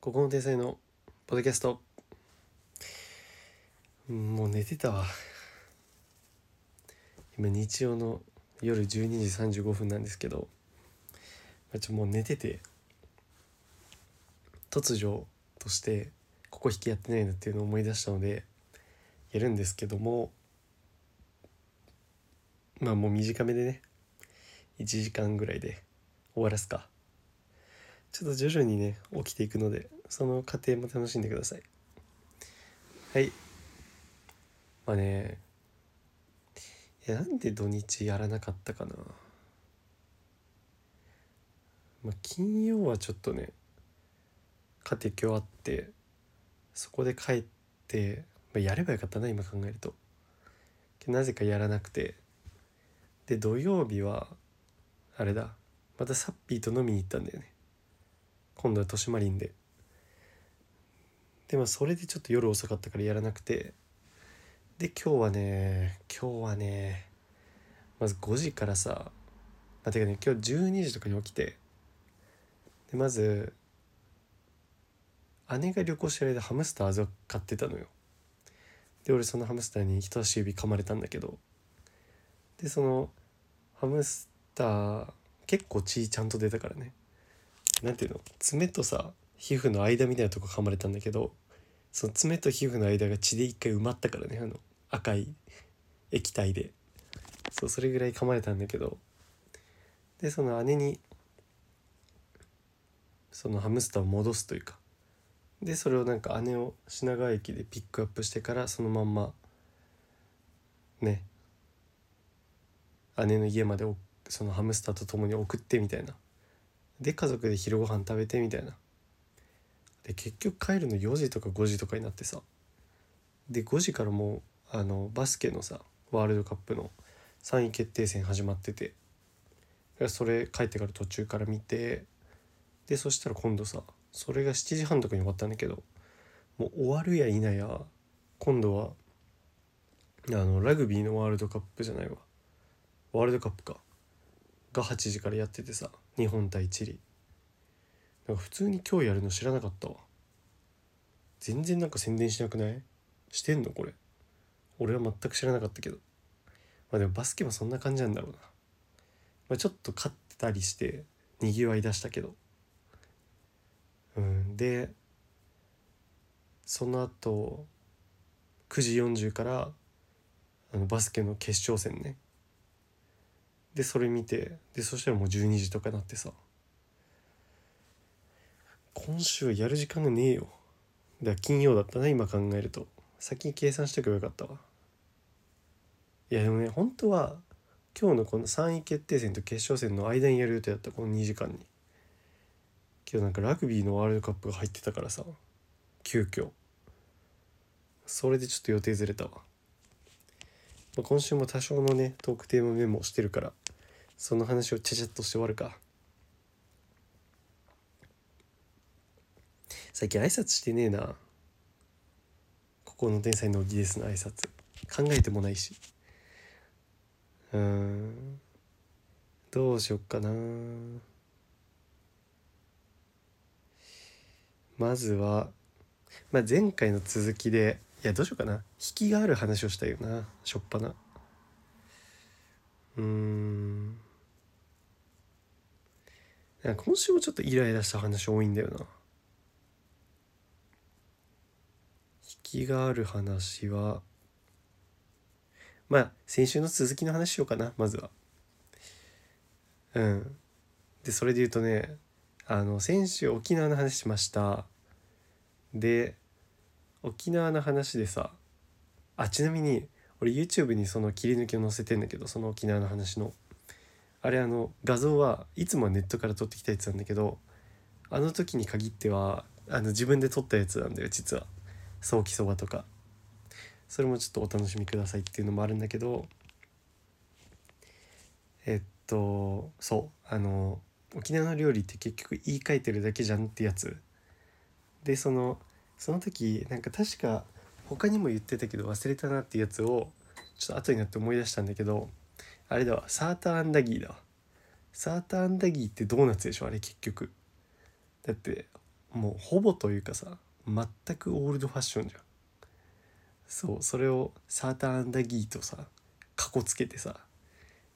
ここの天才のポッドキャスト。もう寝てたわ。今日曜の夜12時35分なんですけど。ちょもう寝てて。突如としてここ引きやってないなっていうのを思い出したのでやるんですけども。まあもう短めでね。1時間ぐらいで終わらすか。ちょっと徐々にね起きていくのでその過程も楽しんでください。はい。まあねいやなんで土日やらなかったかな。まあ金曜はちょっとね家庭教あってそこで帰って、まあ、やればよかったな今考えると。なぜかやらなくて。で土曜日はあれだ。またサッピーと飲みに行ったんだよね。今度は豊島林で。でもそれでちょっと夜遅かったからやらなくて。で今日はね今日はねまず5時からさあてかね今日12時とかに起きて。でまず姉が旅行してる間ハムスター預かってたのよ。で俺そのハムスターに人差し指噛まれたんだけど。でそのハムスター結構血ちゃんと出たからね。なんていうの？爪とさ皮膚の間みたいなとこ噛まれたんだけどその爪と皮膚の間が血で一回埋まったからねあの赤い液体で。そうそれぐらい噛まれたんだけど。でその姉にそのハムスターを戻すというか。でそれをなんか姉を品川駅でピックアップしてからそのまんまね姉の家までそのハムスターと共に送ってみたいな。で家族で昼ご飯食べてみたいな。で結局帰るの4時とか5時とかになってさ。で5時からもうあのバスケのさワールドカップの3位決定戦始まってて。それ帰ってから途中から見て。でそしたら今度さそれが7時半とかに終わったんだけどもう終わるや否や今度はあのラグビーのワールドカップじゃないわ。ワールドカップか。が8時からやっててさ。日本対チリ。なんか普通に今日やるの知らなかったわ。全然なんか宣伝しなくない？してんのこれ。俺は全く知らなかったけど。まあでもバスケもそんな感じなんだろうな、まあ、ちょっと勝ったりしてにぎわい出したけど。うんでその後9時40からあのバスケの決勝戦ね。でそれ見てでそしたらもう12時とかなってさ。今週はやる時間がねえよ。だから金曜だったな今考えると。先に計算しとけばよかったわ。いやでもね本当は今日のこの3位決定戦と決勝戦の間にやる予定だった。この2時間に。けどなんかラグビーのワールドカップが入ってたからさ。急遽。それでちょっと予定ずれたわ、まあ、今週も多少のねトークテーマメモしてるから。その話をちゃちゃっとして終わるか。最近挨拶してねえな。ここの天才のギですの挨拶。考えてもないし。うん。どうしよっかな。まずは、まあ、前回の続きでいやどうしようかな。引きがある話をしたいよな。しょっぱなうん。今週もちょっとイライラした話多いんだよな。引きがある話はまあ先週の続きの話しようかなまずは。うん。でそれで言うとねあの先週沖縄の話しました。で沖縄の話でさあちなみに俺 YouTube にその切り抜きを載せてんだけどその沖縄の話の。あれあの画像はいつもはネットから撮ってきたやつなんだけどあの時に限ってはあの自分で撮ったやつなんだよ実は。早期そばとか。それもちょっとお楽しみくださいっていうのもあるんだけどえっとそう。あの沖縄の料理って結局言い換えてるだけじゃんってやつ。でそのその時なんか確か他にも言ってたけど忘れたなってやつをちょっと後になって思い出したんだけどあれだわ。サーターアンダギーだわ。サーターアンダギーってドーナツでしょ？あれ結局。だってもうほぼというかさ全くオールドファッションじゃん。そうそれをサーターアンダギーとさかこつけてさ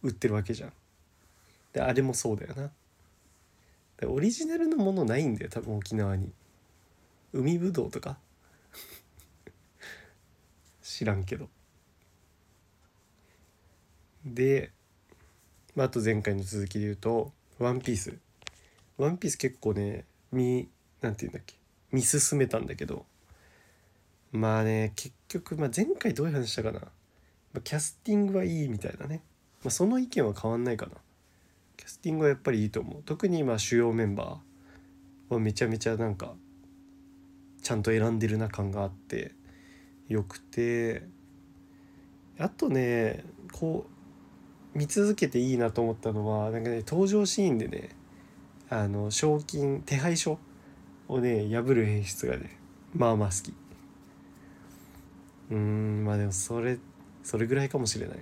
売ってるわけじゃん。であれもそうだよな。でオリジナルのものないんだよ多分沖縄に。海ぶどうとか？知らんけど。で、まあ、あと前回の続きで言うと「ワンピース。ワンピース結構ね見なんて言うんだっけ見進めたんだけど。まあね結局、まあ、前回どういう話したかな、まあ、キャスティングはいいみたいなね、まあ、その意見は変わんないかな。キャスティングはやっぱりいいと思う。特に今主要メンバーはめちゃめちゃなんかちゃんと選んでるな感があってよくて。あとねこう見続けていいなと思ったのはなんかね登場シーンでねあの賞金手配書をね破る演出がねまあまあ好き。うんまあでもそれそれぐらいかもしれない。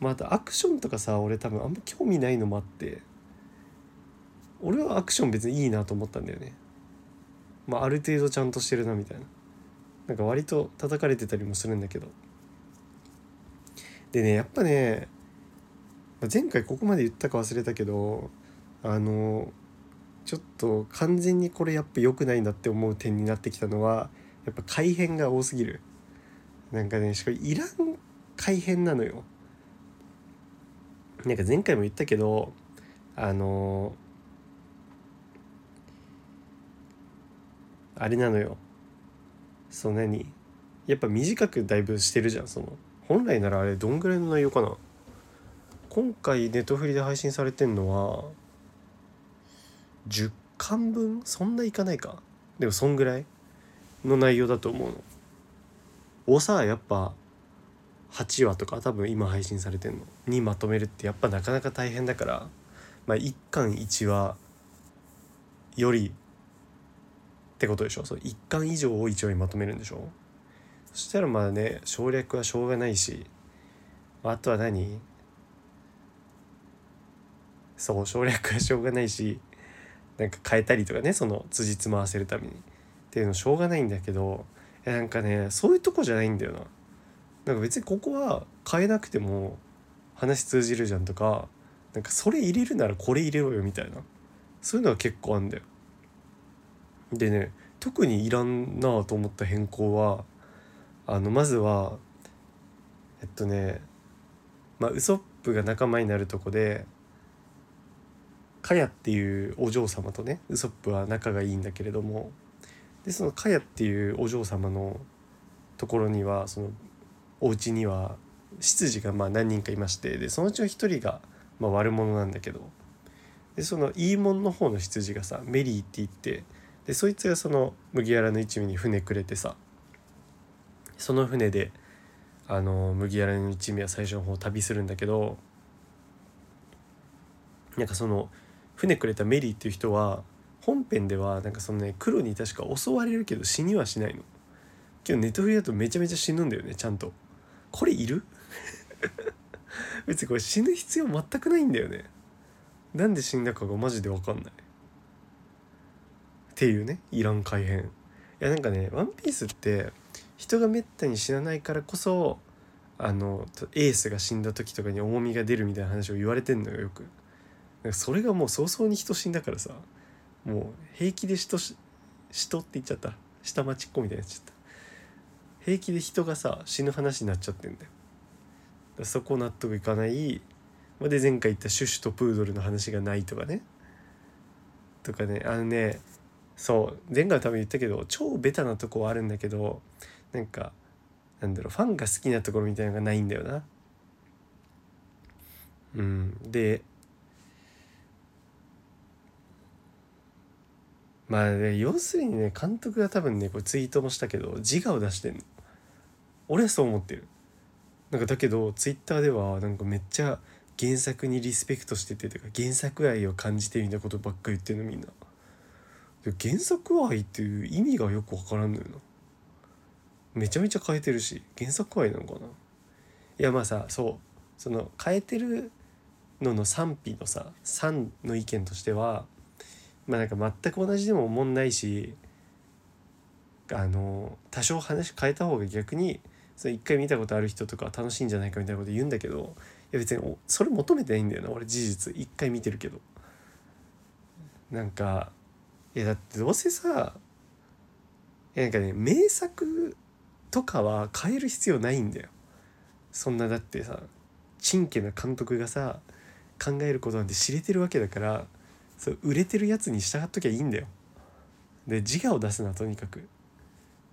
まああとアクションとかさ俺多分あんま興味ないのもあって俺はアクション別にいいなと思ったんだよね。まあある程度ちゃんとしてるなみたいな。なんか割と叩かれてたりもするんだけど。でねやっぱね前回ここまで言ったか忘れたけどあのちょっと完全にこれやっぱ良くないなって思う点になってきたのはやっぱ改変が多すぎる。なんかねしかもいらん改変なのよ。なんか前回も言ったけどあのあれなのよ。そう何？やっぱ短くだいぶしてるじゃんその。本来ならあれどんぐらいの内容かな？今回ネットフリで配信されてんのは10巻分？そんないかないか？でもそんぐらいの内容だと思うの。をさやっぱ8話とか多分今配信されてんの。にまとめるってやっぱなかなか大変だから。まあ1巻1話よりってことでしょ？そう1巻以上を1話にまとめるんでしょ？そしたらまあね省略はしょうがないし。あとは何？そう省略はしょうがないしなんか変えたりとかねその辻褄合わせるためにっていうのしょうがないんだけどなんかねそういうとこじゃないんだよな。なんか別にここは変えなくても話通じるじゃんとかなんかそれ入れるならこれ入れろよみたいなそういうのは結構あんだよ。でね特にいらんなと思った変更はあのまずはえっとねまあウソップが仲間になるとこでカヤっていうお嬢様とねウソップは仲がいいんだけれどもでそのカヤっていうお嬢様のところにはそのお家には執事がまあ何人かいましてでそのうちの一人がまあ悪者なんだけどでそのいいもんの方の執事がさメリーって言ってでそいつがその麦わらの一味に船くれてさその船であの麦わらの一味は最初の方旅するんだけどなんかその船くれたメリーっていう人は本編ではなんかそのね黒に確か襲われるけど死にはしないの。けどネットフリだとめちゃめちゃ死ぬんだよねちゃんと。これいる？別にこれ死ぬ必要全くないんだよね。なんで死んだかがマジで分かんない。っていうねいらん改変いやなんかね「ワンピースって人がめったに死なないからこそあのエースが死んだ時とかに重みが出るみたいな話を言われてんのよよく。それがもう早々に人死んだからさもう平気で人人って言っちゃった。下町っ子みたいになっちゃった。平気で人がさ死ぬ話になっちゃってんだよ。だそこ納得いかない。で前回言ったシュシュとプードルの話がないとかね。とかね。あのねそう。前回多分言ったけど超ベタなとこはあるんだけどなんかなんだろうファンが好きなところみたいなのがないんだよな。うん。でまあね要するにね監督が多分ねこれツイートもしたけど自我を出してんの。俺はそう思ってる。なんかだけどツイッターではなんかめっちゃ原作にリスペクトしててとか原作愛を感じてみたいなことばっか言ってるのみんな。原作愛っていう意味がよくわからんのよな。めちゃめちゃ変えてるし原作愛なのかな。いやまあさそう。その変えてるのの賛否のさ3の意見としてはまあなんか全く同じでも思んないしあの多少話変えた方が逆にその一回見たことある人とか楽しいんじゃないかみたいなこと言うんだけどいや別にそれ求めてないんだよな俺事実。一回見てるけど。なんかいやだってどうせさなんかね名作とかは変える必要ないんだよ。そんなだってさちんけな監督がさ考えることなんて知れてるわけだからそう売れてるやつに従っときゃいいんだよ。で自我を出すなとにかく。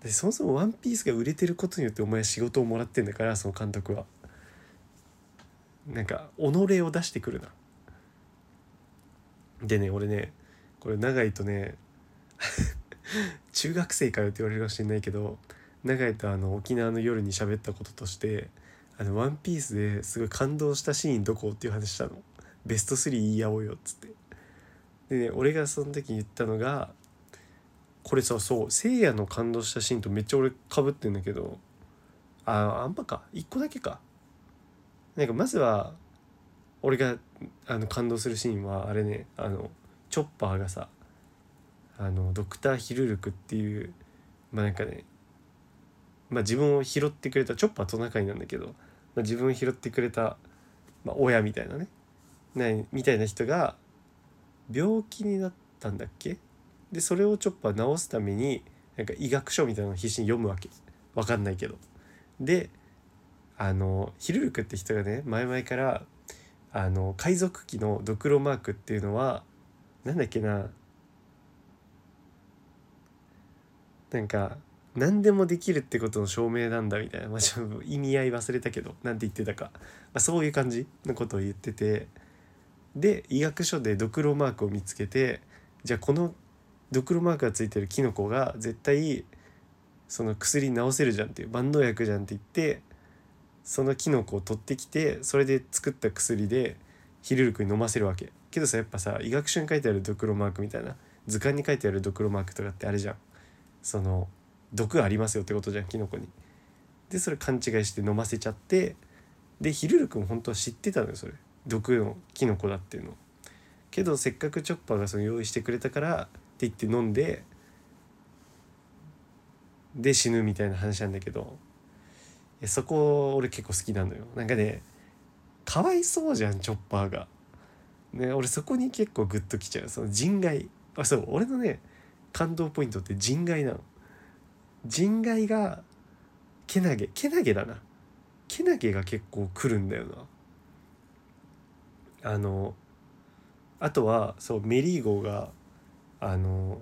でそもそも「ワンピースが売れてることによってお前仕事をもらってんだからその監督は。なんか己を出してくるな。でね俺ねこれ長井とね 中学生かよって言われるかもしれないけど長井とあの沖縄の夜に喋ったこととして「あのワンピースですごい感動したシーンどこ?」っていう話したの。ベスト3言い合おうよっつって。でね俺がその時言ったのがこれさそうせいやの感動したシーンとめっちゃ俺かぶってんだけどああんまか1個だけか。なんかまずは俺があの感動するシーンはあれねあのチョッパーがさあのドクター・ヒルルクっていうまあなんかねまあ自分を拾ってくれたチョッパートナカイなんだけど、まあ、自分を拾ってくれた、まあ、親みたいなねなみたいな人が病気になったんだっけ？でそれをチョッパー治すためになんか医学書みたいなのを必死に読むわけ。わかんないけど。であのヒルルクって人がね前々からあの海賊機のドクロマークっていうのはなんだっけな？なんか何でもできるってことの証明なんだみたいな、まあ、ちょっと意味合い忘れたけど何て言ってたか、まあ、そういう感じのことを言ってて。で医学書でドクロマークを見つけてじゃあこのドクロマークがついてるキノコが絶対その薬治せるじゃんっていう万能薬じゃんって言ってそのキノコを取ってきてそれで作った薬でヒルルクに飲ませるわけ。けどさやっぱさ医学書に書いてあるドクロマークみたいな図鑑に書いてあるドクロマークとかってあれじゃん。その毒ありますよってことじゃんキノコに。でそれ勘違いして飲ませちゃってでヒルルクも本当は知ってたのよそれ。毒のキノコだっていうの。けどせっかくチョッパーがその用意してくれたからって言って飲んでで死ぬみたいな話なんだけどそこ俺結構好きなのよなんかねかわいそうじゃんチョッパーが。ね俺そこに結構グッときちゃうその人外あそう俺のね感動ポイントって人外なの。人外がけなげけなげだなけなげが結構来るんだよなあのあとはそうメリーゴーがあの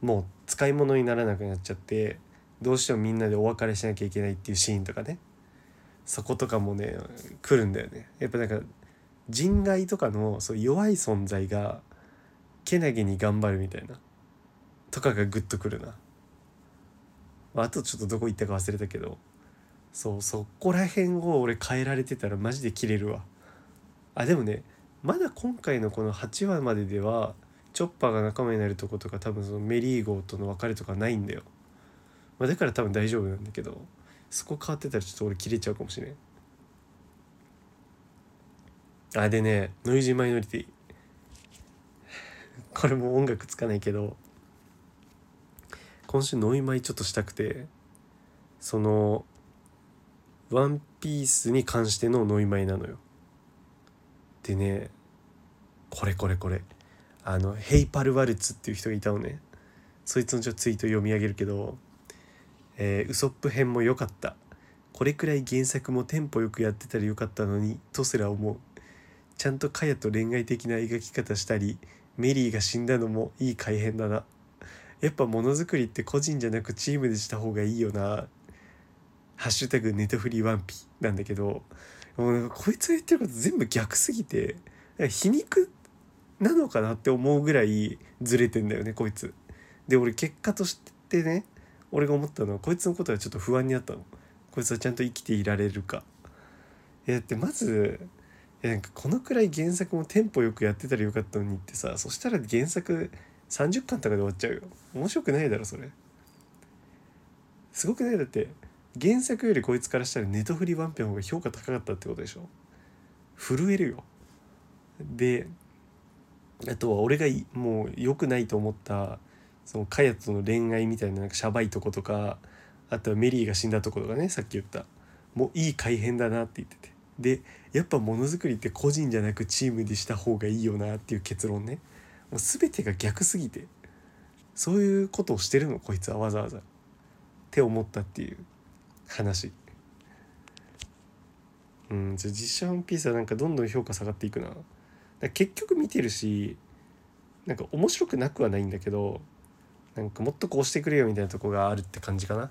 もう使い物にならなくなっちゃってどうしてもみんなでお別れしなきゃいけないっていうシーンとかね。そことかもね来るんだよね。やっぱなんか人外とかのそう弱い存在がけなげに頑張るみたいなとかがグッとくるな。まあとちょっとどこ行ったか忘れたけどそうそこら辺を俺変えられてたらマジで切れるわ。あでもねまだ今回のこの8話までではチョッパーが仲間になるとことか多分そのメリーゴーとの別れとかないんだよ、まあ、だから多分大丈夫なんだけどそこ変わってたらちょっと俺切れちゃうかもしれん。あでねノイジーマイノリティ。これも音楽つかないけど今週ノイマイちょっとしたくてその「ワンピースに関してのノイマイなのよ。でねこれこれこれ。あのヘイパルワルツっていう人がいたのね。そいつのちょツイート読み上げるけど「えー、ウソップ編も良かった。これくらい原作もテンポよくやってたらよかったのにとすら思う。ちゃんとカヤと恋愛的な描き方したりメリーが死んだのもいい改変だな。やっぱものづくりって個人じゃなくチームでした方がいいよな。ハッシュタグネトフリワンピなんだけどもうなんかこいつが言ってること全部逆すぎて皮肉なのかなって思うぐらいずれてんだよねこいつ。で俺結果としてね俺が思ったのはこいつのことはちょっと不安になったの。こいつはちゃんと生きていられるか。いやだってまずなんかこのくらい原作もテンポよくやってたらよかったのにってさそしたら原作30巻とかで終わっちゃうよ面白くないだろそれすごくない？だって原作よりこいつからしたらネトフリワンピの方が評価高かったってことでしょ？震えるよ。であとは俺がもう良くないと思ったそのカヤとの恋愛みたいななんかシャバいとことかあとはメリーが死んだとことかねさっき言った。もういい改変だなって言ってて。でやっぱものづくりって個人じゃなくチームでした方がいいよなっていう結論ね。もう全てが逆すぎてそういうことをしてるのこいつはわざわざ。って思ったっていう。話。うんじゃ実写ワンピースはなんかどんどん評価下がっていくな。結局見てるしなんか面白くなくはないんだけどなんかもっとこうしてくれよみたいなとこがあるって感じかな。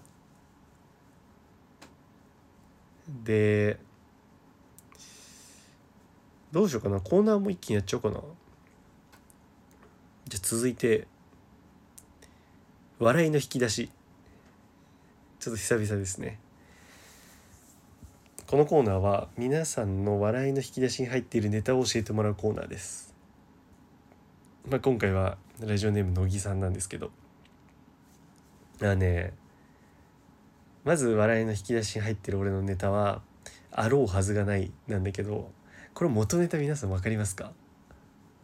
でどうしようかな。コーナーも一気にやっちゃおうかな。じゃ続いて笑いの引き出し。ちょっと久々ですね。このコーナーは皆さんの笑いの引き出しに入っているネタを教えてもらうコーナーです、まあ、今回はラジオネーム乃木さんなんですけど。まあねまず笑いの引き出しに入ってる俺のネタは「あろうはずがない」なんだけどこれ元ネタ皆さん分かりますか？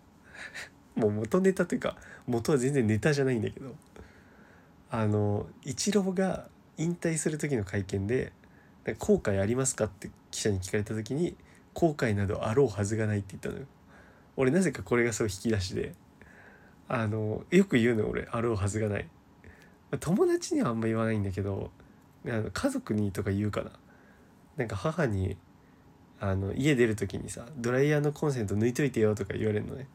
もう元ネタというか元は全然ネタじゃないんだけど。あのイチローが引退する時の会見で「後悔ありますか?」って記者に聞かれた時に「後悔などあろうはずがない」って言ったのよ。俺なぜかこれがすごい引き出しであのよく言うの俺「あろうはずがない」友達にはあんま言わないんだけど家族にとか言うかな。なんか母にあの家出る時にさドライヤーのコンセント抜いといてよとか言われるのね。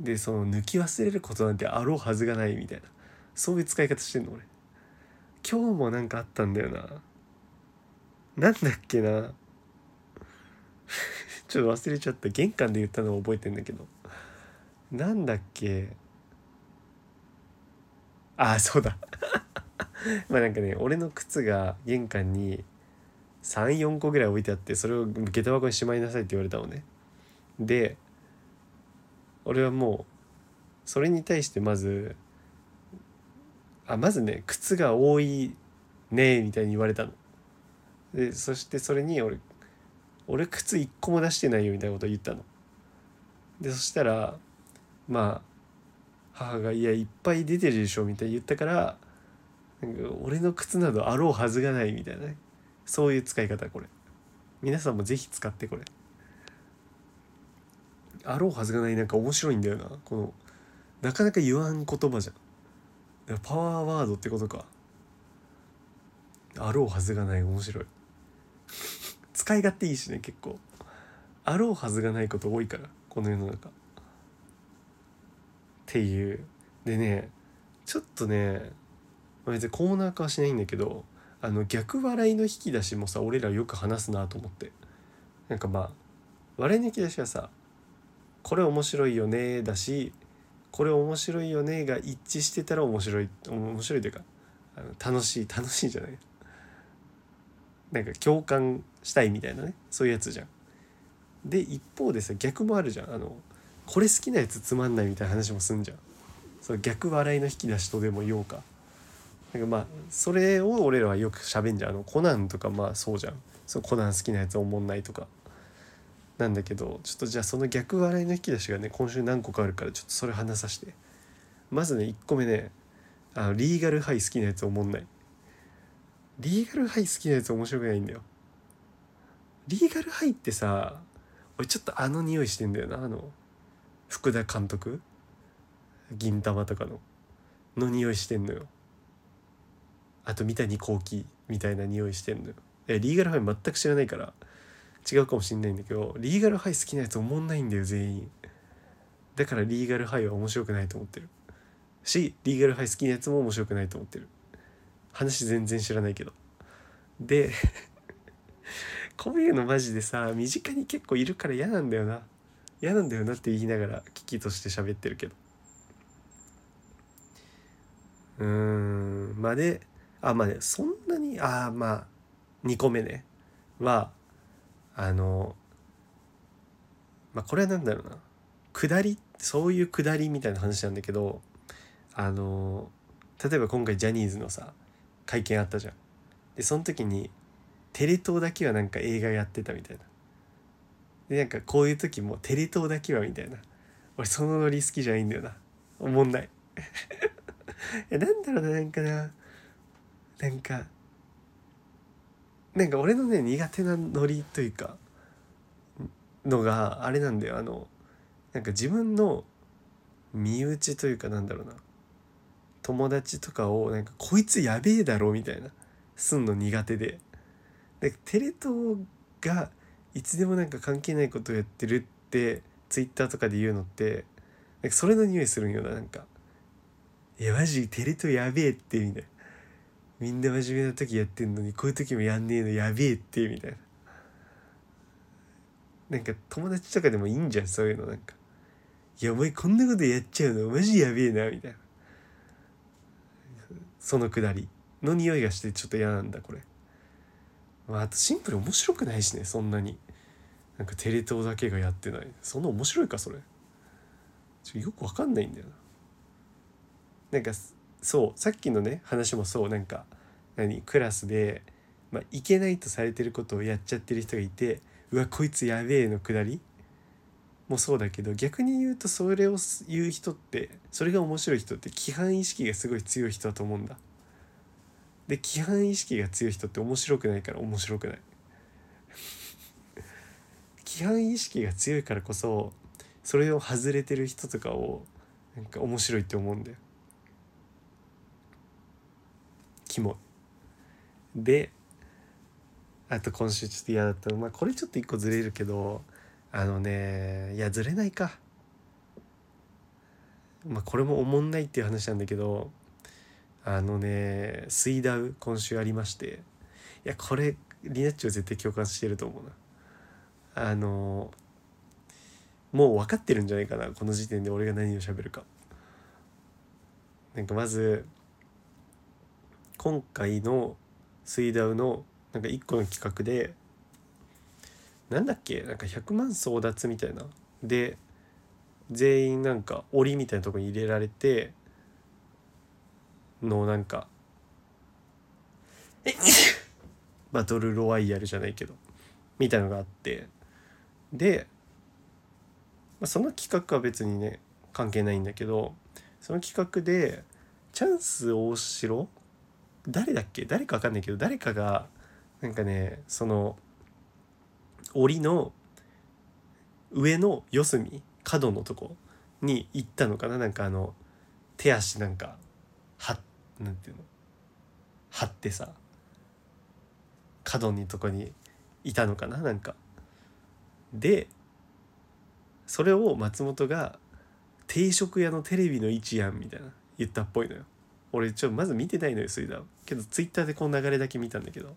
でその抜き忘れることなんてあろうはずがないみたいな。そういう使い方してんの俺。今日もなんかあったんだよな。なんだっけな。ちょっと忘れちゃった。玄関で言ったのを覚えてんだけど。なんだっけ。ああそうだ。まあなんかね俺の靴が玄関に34個ぐらい置いてあってそれを下駄箱にしまいなさいって言われたのね。で俺はもうそれに対してまずあまずね靴が多いねみたいに言われたの。でそしてそれに俺俺靴1個も出してないよみたいなことを言ったの。でそしたらまあ母が「いやいっぱい出てるでしょ」みたいに言ったからなんか俺の靴などあろうはずがないみたいなね。そういう使い方これ。皆さんも是非使ってこれ。あろうはずがないなんか面白いんだよな。このなかなか言わん言葉じゃん。パワーワードってことか。あろうはずがない面白い。使い勝手いいしね結構。あろうはずがないこと多いからこの世の中。っていう。でねちょっとね別にコーナー化はしないんだけどあの逆笑いの引き出しもさ俺らよく話すなと思って。なんかまあ笑いの引き出しはさこれ面白いよねだしこれ面白いよねが一致してたら面白い面白いというかあの楽しい楽しいじゃない。なんか共感したいみたいなねそういうやつじゃん。で一方でさ逆もあるじゃん。あのこれ好きなやつつまんないみたいな話もすんじゃん。その逆笑いの引き出しとでも言おうか。なんかまあそれを俺らはよく喋んじゃん。あのコナンとかまあそうじゃん。そうコナン好きなやつおもんないとか。なんだけどちょっとじゃあその逆笑いの引き出しがね今週何個かあるからちょっとそれ話させて。まずね1個目ねあのリーガルハイ好きなやつおもんない。リーガルハイ好きなやつ面白くないんだよ。リーガルハイってさ俺ちょっとあの匂いしてんだよなあの福田監督？銀玉とかのの匂いしてんのよ。あと三谷幸喜みたいな匂いしてんのよ。えリーガルハイ全く知らないから違うかもしんないんだけどリーガルハイ好きなやつ思んないんだよ全員。だからリーガルハイは面白くないと思ってる。しリーガルハイ好きなやつも面白くないと思ってる。話全然知らないけど。でこういうのマジでさ身近に結構いるから嫌なんだよな。嫌なんだよなって言いながら危機として喋ってるけど。うん。まあであまあねそんなにああまあ2個目ね。はあのまあこれは何だろうな。下りそういう下りみたいな話なんだけどあの例えば今回ジャニーズのさ会見あったじゃん。でその時にテレ東だけはなんか映画やってたみたいな。でなんかこういう時もテレ東だけはみたいな。俺そのノリ好きじゃないんだよな。おもんないいなんだろうななんかな。なんかなんか俺のね苦手なノリというかのがあれなんだよ。あのなんか自分の身内というかなんだろうな。友達とかをなんかこいつやべえだろみたいな。すんの苦手で。でテレ東がいつでもなんか関係ないことをやってるってツイッターとかで言うのってなんかそれの匂いするんよななんか「いやマジテレ東やべえって」みたいな。みんな真面目な時やってんのにこういう時もやんねえのやべえってみたいな。なんか友達とかでもいいんじゃんそういうのなんか「いやお前こんなことやっちゃうのマジやべえな」みたいな。そのくだりの匂いがしてちょっと嫌なんだこれ、まあ、あとシンプル面白くないしねそんなに。なんかテレ東だけがやってない。そんな面白いかそれ。ちょよくわかんないんだよな。なんかそうさっきのね話もそう。なんか何クラスで、まあ、いけないとされてることをやっちゃってる人がいてうわこいつやべえのくだり？もそうだけど逆に言うとそれを言う人ってそれが面白い人って規範意識がすごい強い人だと思うんだ。で規範意識が強い人って面白くないから面白くない。規範意識が強いからこそそれを外れてる人とかをなんか面白いって思うんだよ。キモであと今週ちょっと嫌だったのまあこれちょっと一個ずれるけどあのねいやずれないかまあこれもおもんないっていう話なんだけどあのね水ダウ今週ありましていやこれリナッチョ絶対共感してると思うな。あのもう分かってるんじゃないかなこの時点で俺が何を喋るか。なんかまず今回の水ダウのなんか一個の企画でなんだっけなんか100万争奪みたいな。で全員なんか檻みたいなとこに入れられてのなんか バトルロワイヤルじゃないけどみたいのがあって。で、まあ、その企画は別にね関係ないんだけどその企画でチャンス大城？誰だっけ？誰か分かんないけど誰かがなんかねその檻の上の四隅角のとこに行ったのかな？なんかあの手足なんかはなんていうの？張ってさ角にとこにいたのかな？なんか。でそれを松本が「定食屋のテレビの位置やん」みたいな言ったっぽいのよ。俺ちょっとまず見てないのよ水田けどツイッターでこの流れだけ見たんだけど。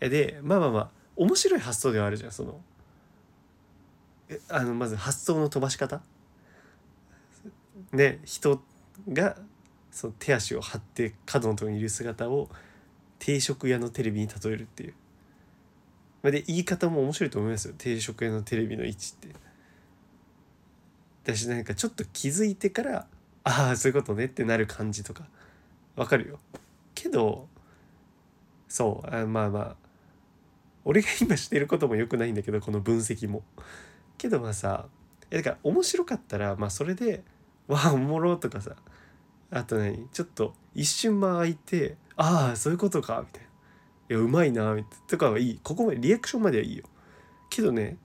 でまあまあまあ面白い発想ではあるじゃんその。えあのまず発想の飛ばし方。ね人がその手足を張って角のところにいる姿を定食屋のテレビに例えるっていう。で言い方も面白いと思いますよ定食屋のテレビの位置って。私なんかちょっと気づいてからああそういうことねってなる感じとかわかるよ。けどそうあまあまあ俺が今してることも良くないんだけどこの分析も。けどまあさだから面白かったらまあそれで「わあおもろ」とかさあと何ちょっと一瞬間空いて「ああそういうことか」みたいな「いやうまいな」みたいなとかはいいここまでリアクションまではいいよ。けどね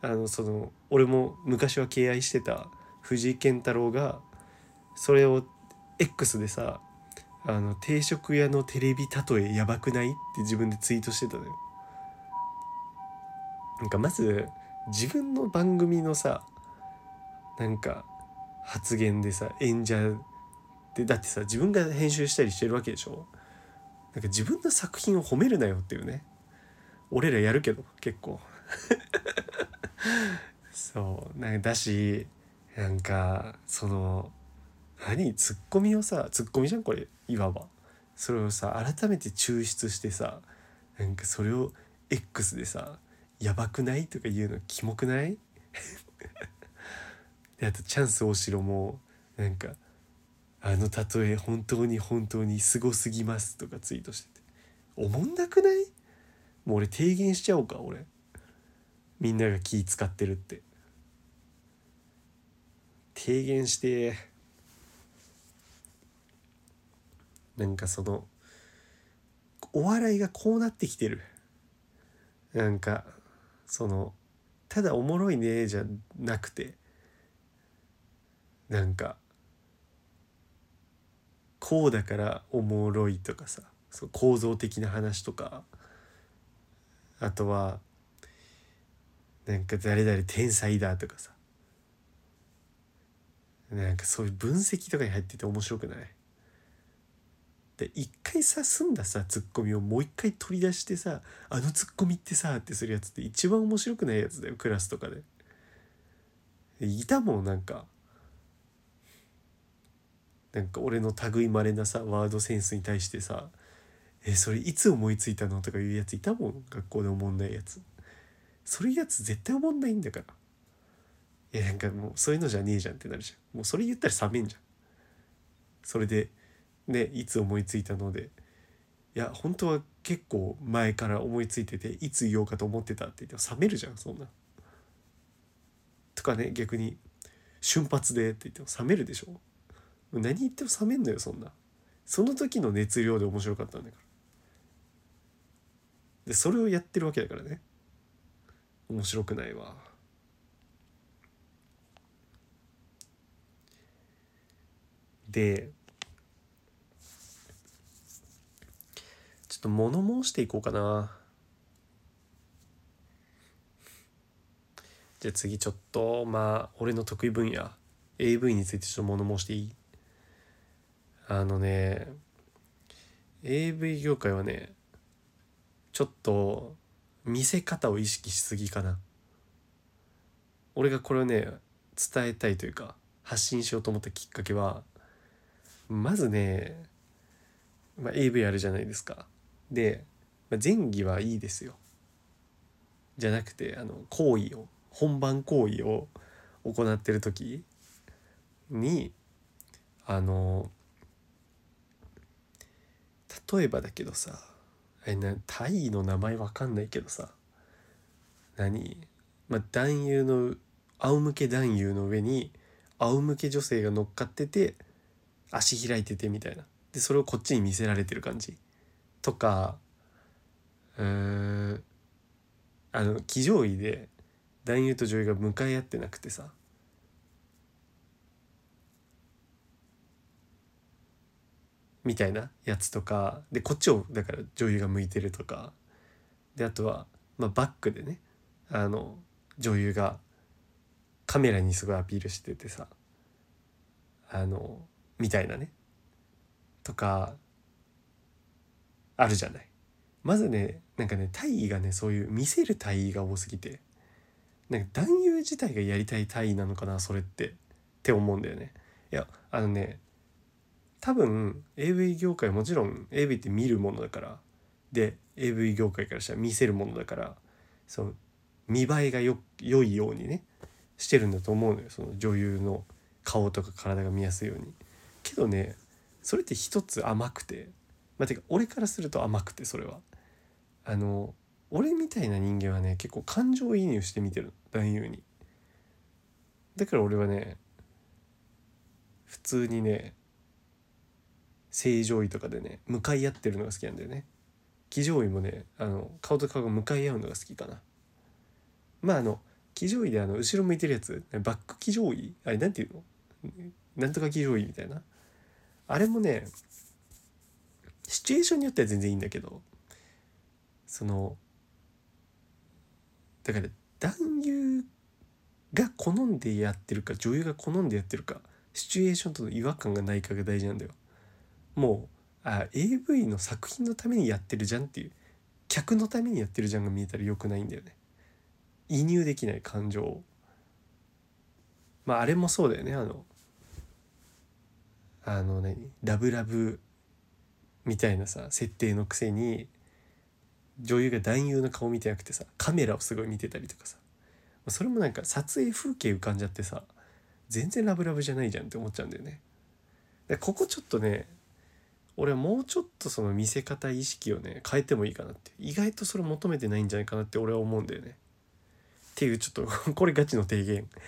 あのその俺も昔は敬愛してた藤井健太郎がそれを X でさあの定食屋のテレビ例えやばくない？って自分でツイートしてたのよ。なんかまず自分の番組のさなんか発言でさ演者でだってさ自分が編集したりしてるわけでしょ？なんか自分の作品を褒めるなよっていうね。俺らやるけど結構。そう。なんかだしなんかその何？ツッコミをさツッコミじゃんこれいわば。それをさ改めて抽出してさなんかそれを X でさ「やばくない?」とか言うのキモくない？であとチャンス大城もなんかあの例え本当に本当にすごすぎますとかツイートしてて。おもんなくない？もう俺提言しちゃおうか俺。みんなが気使ってるって。提言して。なんかそのお笑いがこうなってきてる。なんかそのただおもろいねじゃなくて。なんかこうだからおもろいとかさそう構造的な話とか。あとはなんか誰々天才だとかさ。なんかそういう分析とかに入ってて面白くない？で一回さ済んださツッコミをもう一回取り出してさ「あのツッコミってさ」ってするやつって一番面白くないやつだよクラスとかで。いたもんなんか。なんか俺の類まれなさワードセンスに対してさ「えそれいつ思いついたの?」とかいうやついたもん学校で思んないやつ。そういうやつ絶対思んないんだから。いやなんかもうそういうのじゃねえじゃんってなるじゃん。もうそれ言ったら冷めんじゃん。それでねいつ思いついたので。いや本当は結構前から思いついてていつ言おうかと思ってたって言っても冷めるじゃんそんな。とかね逆に瞬発でって言っても冷めるでしょ。何言っても冷めんのよそんな。その時の熱量で面白かったんだから。でそれをやってるわけだからね。面白くないわ。でちょっと物申していこうかな。じゃあ次ちょっとまあ俺の得意分野 AV についてちょっと物申していい？あのね AV 業界はねちょっと見せ方を意識しすぎかな。俺がこれをね伝えたいというか発信しようと思ったきっかけはまずね、まあ、AV あるじゃないですか。で、まあ、前儀はいいですよ。じゃなくてあの行為を本番行為を行ってる時にあの例えばだけどさあれなタイの名前わかんないけどさ何？まあ男優の仰向け男優の上に仰向け女性が乗っかってて足開いててみたいな。でそれをこっちに見せられてる感じ。とかうーんあの騎乗位で男優と女優が向かい合ってなくてさみたいなやつとかでこっちをだから女優が向いてるとかであとは、まあ、バックでねあの女優がカメラにすごいアピールしててさあのみたいなねとかあるじゃない。まずねなんかね大意がねそういう見せる大意が多すぎてなんか男優自体がやりたい大意なのかなそれってって思うんだよね。いやあのね多分 AV 業界もちろん AV って見るものだからで AV 業界からしたら見せるものだからその見栄えがよ良いようにねしてるんだと思うのよその女優の顔とか体が見やすいように。けどねそれって一つ甘くてまあ、てか俺からすると甘くてそれは。あの俺みたいな人間はね結構感情移入して見てる男優に。だから俺はね普通にね正常位とかでね向かい合ってるのが好きなんだよね。騎乗位もねあの顔と顔が向かい合うのが好きかな。まああの騎乗位であの後ろ向いてるやつバック騎乗位？あれなんていうの？なんとか騎乗位みたいな。あれもねシチュエーションによっては全然いいんだけどそのだから男優が好んでやってるか女優が好んでやってるかシチュエーションとの違和感がないかが大事なんだよ。もうあ AV の作品のためにやってるじゃんっていう客のためにやってるじゃんが見えたらよくないんだよね。移入できない感情まああれもそうだよね。あのあの何？ラブラブみたいなさ設定のくせに女優が男優の顔見てなくてさカメラをすごい見てたりとかさ。それもなんか撮影風景浮かんじゃってさ全然ラブラブじゃないじゃんって思っちゃうんだよね。でここちょっとね俺はもうちょっとその見せ方意識をね変えてもいいかなって。意外とそれ求めてないんじゃないかなって俺は思うんだよね。っていうちょっと これガチの提言。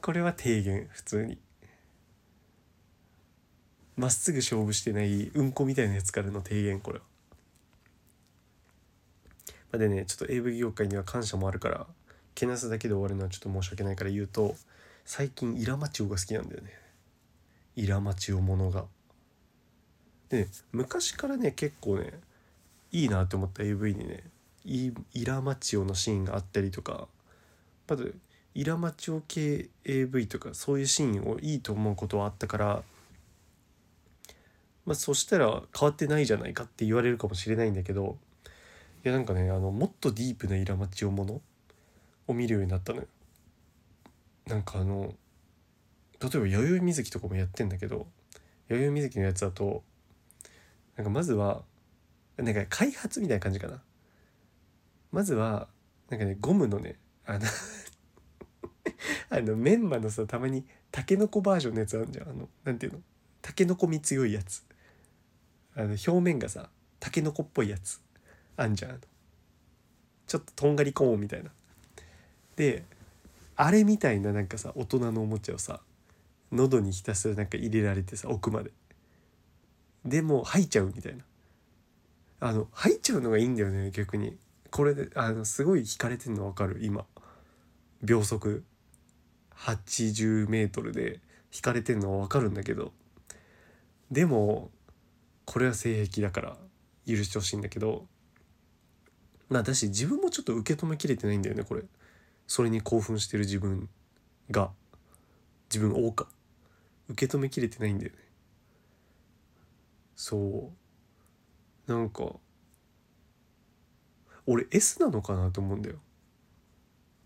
これは提言普通に。まっすぐ勝負してないうんこみたいなやつからの提言これは。ま、でねちょっと AV 業界には感謝もあるからけなすだけで終わるのはちょっと申し訳ないから言うと最近イラマチオが好きなんだよね。イラマチオものが。で、ね、昔からね結構ねいいなって思った AV にねイラマチオのシーンがあったりとかまずイラマチオ系 AV とかそういうシーンをいいと思うことはあったからまあそしたら変わってないじゃないかって言われるかもしれないんだけどいやなんかねあのもっとディープなイラマチオものを見るようになったのよ。なんかあの例えば弥生水木とかもやってんだけど弥生水木のやつだとなんかまずはなんか開発みたいな感じかな。まずはなんかねゴムのねあの あのメンマのさたまにたけのこバージョンのやつあるじゃん。あのなんていうの？たけのこみ強いやつ。あの表面がさたけのこっぽいやつ。あんじゃんちょっととんがりコーンみたいな。であれみたいななんかさ大人のおもちゃをさ喉にひたすらなんか入れられてさ奥まで。でも吐いちゃうみたいな。あの吐いちゃうのがいいんだよね逆に。これであのすごい引かれてんの分かる？今。秒速。80メートルで引かれてんのは分かるんだけど。でもこれは性癖だから許してほしいんだけど。まあだし自分もちょっと受け止めきれてないんだよねこれ。それに興奮してる自分が。自分をか受け止めきれてないんだよね。そう。なんか俺 S なのかなと思うんだよ。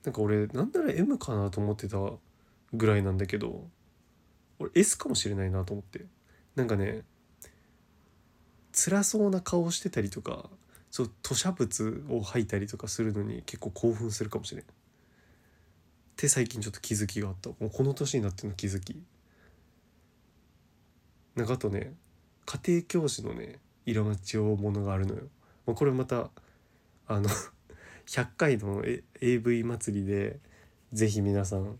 なんか俺なんなら M かなと思ってたぐらいなんだけど俺 S かもしれないなと思って。なんかね辛そうな顔してたりとかそう吐砂物を吐いたりとかするのに結構興奮するかもしれん。って最近ちょっと気づきがあった。もうこの年になっての気づき。なんかあとね家庭教師のね色町ちものがあるのよ。もうこれまたあの 100回の AV 祭りで是非皆さん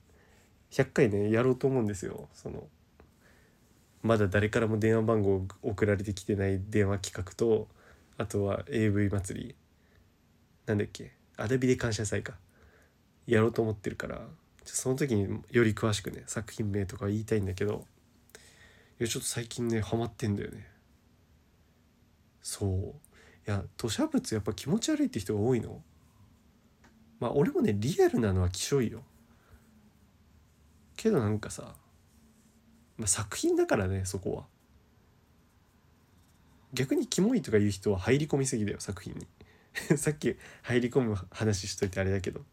100回ねやろうと思うんですよ。そのまだ誰からも電話番号送られてきてない電話企画とあとは AV 祭りなんだっけ？アダビで感謝祭かやろうと思ってるからその時により詳しくね作品名とか言いたいんだけどいやちょっと最近ねハマってんだよね。そう。いや吐砂物やっぱ気持ち悪いって人が多いの。まあ俺もねリアルなのはきしょいよ。けどなんかさ、まあ、作品だからねそこは。逆にキモいとか言う人は入り込みすぎだよ作品に。さっき入り込む話しといてあれだけど。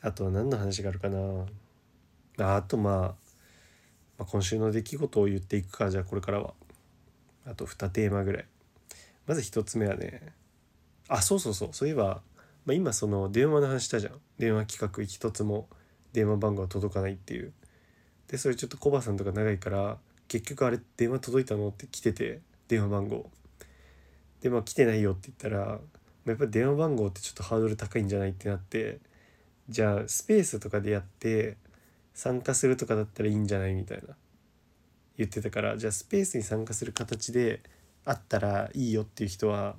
あとは何の話があるかな。ああとまあ、まあ、今週の出来事を言っていくかじゃあこれからは。あと2テーマぐらい。まず1つ目はね。あそうそうそう。そういえば、まあ、今その電話の話したじゃん。電話企画一つも電話番号が届かないっていう。でそれちょっとコバさんとか長いから結局あれ電話届いたのって来てて電話番号。でまあ来てないよって言ったらやっぱり電話番号ってちょっとハードル高いんじゃないってなってじゃあスペースとかでやって参加するとかだったらいいんじゃないみたいな。言ってたからじゃあスペースに参加する形であったらいいよっていう人は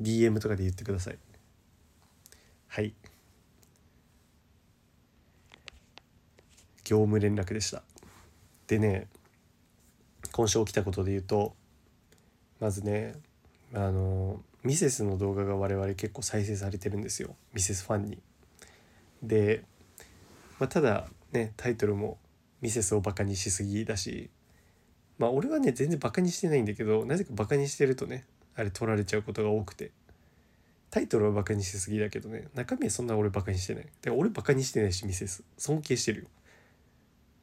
DM とかで言ってください。はい。業務連絡でした。でね今週起きたことで言うとまずねあのミセスの動画が我々結構再生されてるんですよ。ミセスファンに。で、まあ、ただねタイトルもミセスをバカにしすぎだしまあ俺はね全然バカにしてないんだけどなぜかバカにしてるとねあれ取られちゃうことが多くて。タイトルはバカにしすぎだけどね中身はそんな俺バカにしてない。で俺バカにしてないしミセス。尊敬してるよ。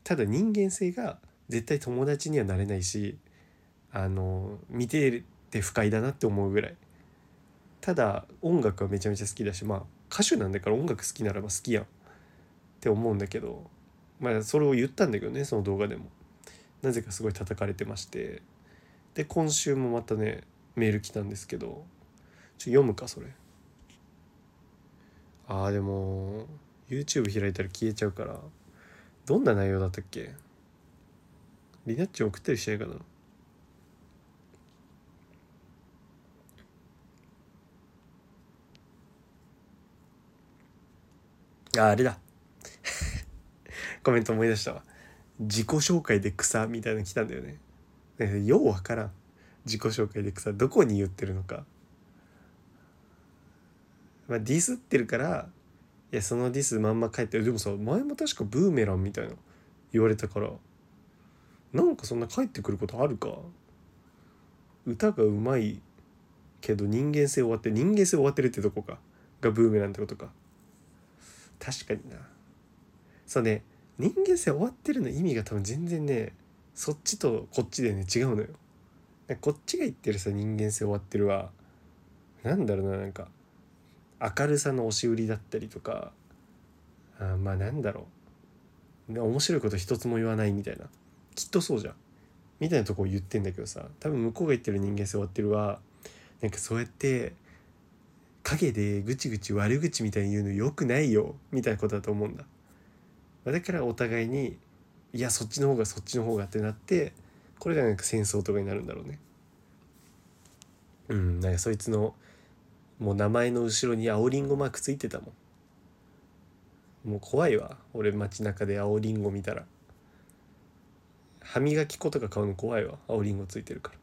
ただ人間性が絶対友達にはなれないしあの見てて不快だなって思うぐらい。ただ音楽はめちゃめちゃ好きだしまあ歌手なんだから音楽好きならば好きやんって思うんだけどまあそれを言ったんだけどねその動画でも。なぜかすごい叩かれてまして。で今週もまたねメール来たんですけどちょ読むかそれ。あーでも YouTube 開いたら消えちゃうから。どんな内容だったっけ？リナッチ送ったりしないかな？ああれだ。コメント思い出したわ。自己紹介で草みたいなの来たんだよね。ようわからん。自己紹介で草どこに言ってるのか。まあディスってるからいやそのディスまんま書いてる。でもさ前も確かブーメランみたいな言われたからなんかそんな帰ってくることあるか？歌がうまいけど人間性終わって人間性終わってるってとこか。がブーメランってことか。確かにな。そうね。人間性終わってるの意味が多分全然ねそっちとこっちでね違うのよ。こっちが言ってるさ人間性終わってるはなんだろうななんか明るさの押し売りだったりとかあまあなんだろう。面白いこと一つも言わないみたいな。きっとそうじゃん。みたいなとこを言ってんだけどさ多分向こうが言ってる人間性終わってるはなんかそうやって陰でぐちぐち悪口みたいに言うのよくないよみたいなことだと思うんだ。だからお互いにいやそっちの方がそっちの方がってなってこれがなんか戦争とかになるんだろうね。うんなんかそいつのもう名前の後ろに青りんごマークついてたもん。もう怖いわ俺街中で青りんご見たら。歯磨き粉とか買うの怖いわ青りんごついてるから。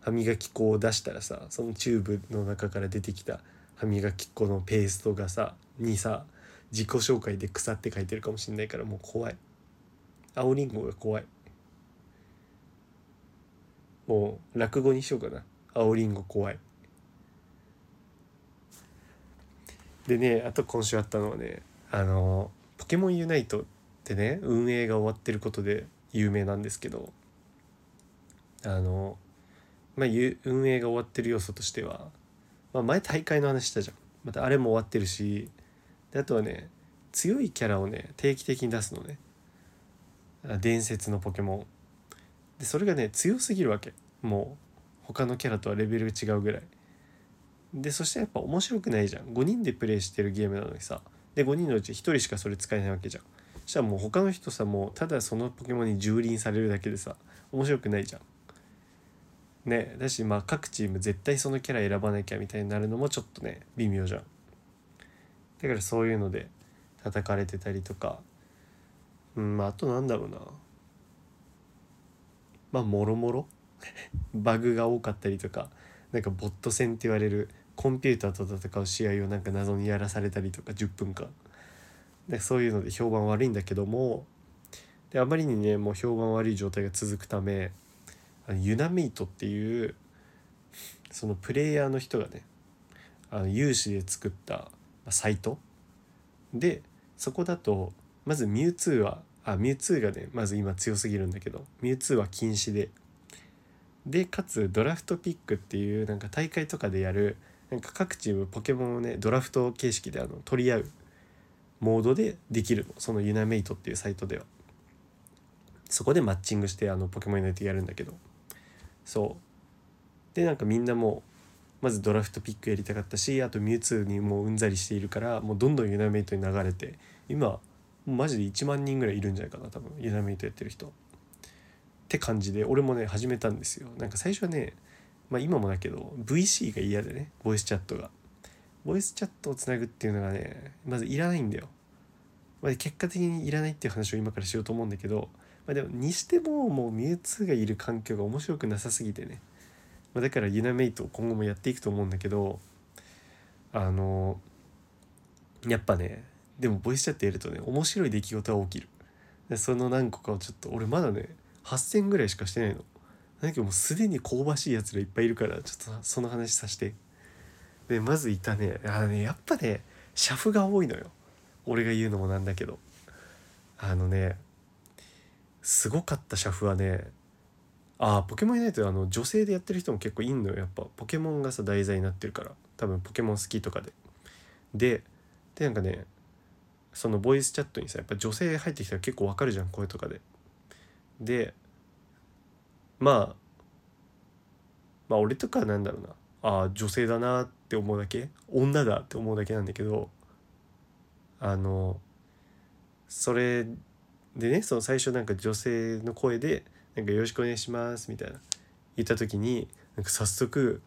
歯磨き粉を出したらさそのチューブの中から出てきた歯磨き粉のペーストがさにさ自己紹介で腐って書いてるかもしんないからもう怖い。青りんごが怖い。もう落語にしようかな。青りんご怖い。でねあと今週あったのはねあのポケモンユナイトってね運営が終わってることで有名なんですけどあのまあ運営が終わってる要素としては、まあ、前大会の話したじゃん。またあれも終わってるしであとはね強いキャラをね定期的に出すのね。伝説のポケモン。でそれがね強すぎるわけ。もう他のキャラとはレベルが違うぐらい。でそしてやっぱ面白くないじゃん。5人でプレイしてるゲームなのにさ。で5人のうち1人しかそれ使えないわけじゃん。そしたらもう他の人さもうただそのポケモンに蹂躙されるだけでさ面白くないじゃん。ねだしまあ各チーム絶対そのキャラ選ばなきゃみたいになるのもちょっとね微妙じゃん。だからそういうので叩かれてたりとか。うんまああとなんだろうな。まあもろもろ？バグが多かったりとか。なんかボット戦って言われるコンピューターと戦う試合をなんか謎にやらされたりとか10分間でそういうので評判悪いんだけども。であまりにねもう評判悪い状態が続くためあのユナメイトっていうそのプレイヤーの人がねあの有志で作ったサイト。でそこだとまずミュウツーはあミュウツーがねまず今強すぎるんだけどミュウツーは禁止で。でかつドラフトピックっていうなんか大会とかでやるなんか各チームポケモンをねドラフト形式であの取り合うモードでできるの。そのユナメイトっていうサイトでは。そこでマッチングしてあのポケモンユナイトやるんだけど。そう。でなんかみんなもうまずドラフトピックやりたかったしあとミュウツーにもううんざりしているからもうどんどんユナメイトに流れて今マジで1万人ぐらいいるんじゃないかな多分。ユナメイトやってる人。って感じで俺もね始めたんですよ。なんか最初はねまあ今もだけど VC が嫌でねボイスチャットが。ボイスチャットをつなぐっていうのがねまずいらないんだよ、まあ、結果的にいらないっていう話を今からしようと思うんだけど、まあ、でもにしてももうミュウツーがいる環境が面白くなさすぎてね、まあ、だからユナメイトを今後もやっていくと思うんだけどあのやっぱねでもボイスチャットやるとね面白い出来事が起きる。でその何個かをちょっと俺まだね8,000ぐらいしかしてないの。だけどもうすでに香ばしいやつらいっぱいいるからちょっとその話させて。でまずいたねあのねやっぱねシャフが多いのよ。俺が言うのもなんだけど。あのねすごかったシャフはねああポケモンユナイトあの女性でやってる人も結構いんのよ。やっぱポケモンがさ題材になってるから。多分ポケモン好きとかで。ででなんかねそのボイスチャットにさやっぱ女性入ってきたら結構わかるじゃん声とかで。でまあまあ俺とかなんだろうな。ああ女性だなって思うだけ？女だって思うだけなんだけどあのそれでねその最初なんか女性の声で「なんかよろしくお願いします」みたいな言った時になんか早速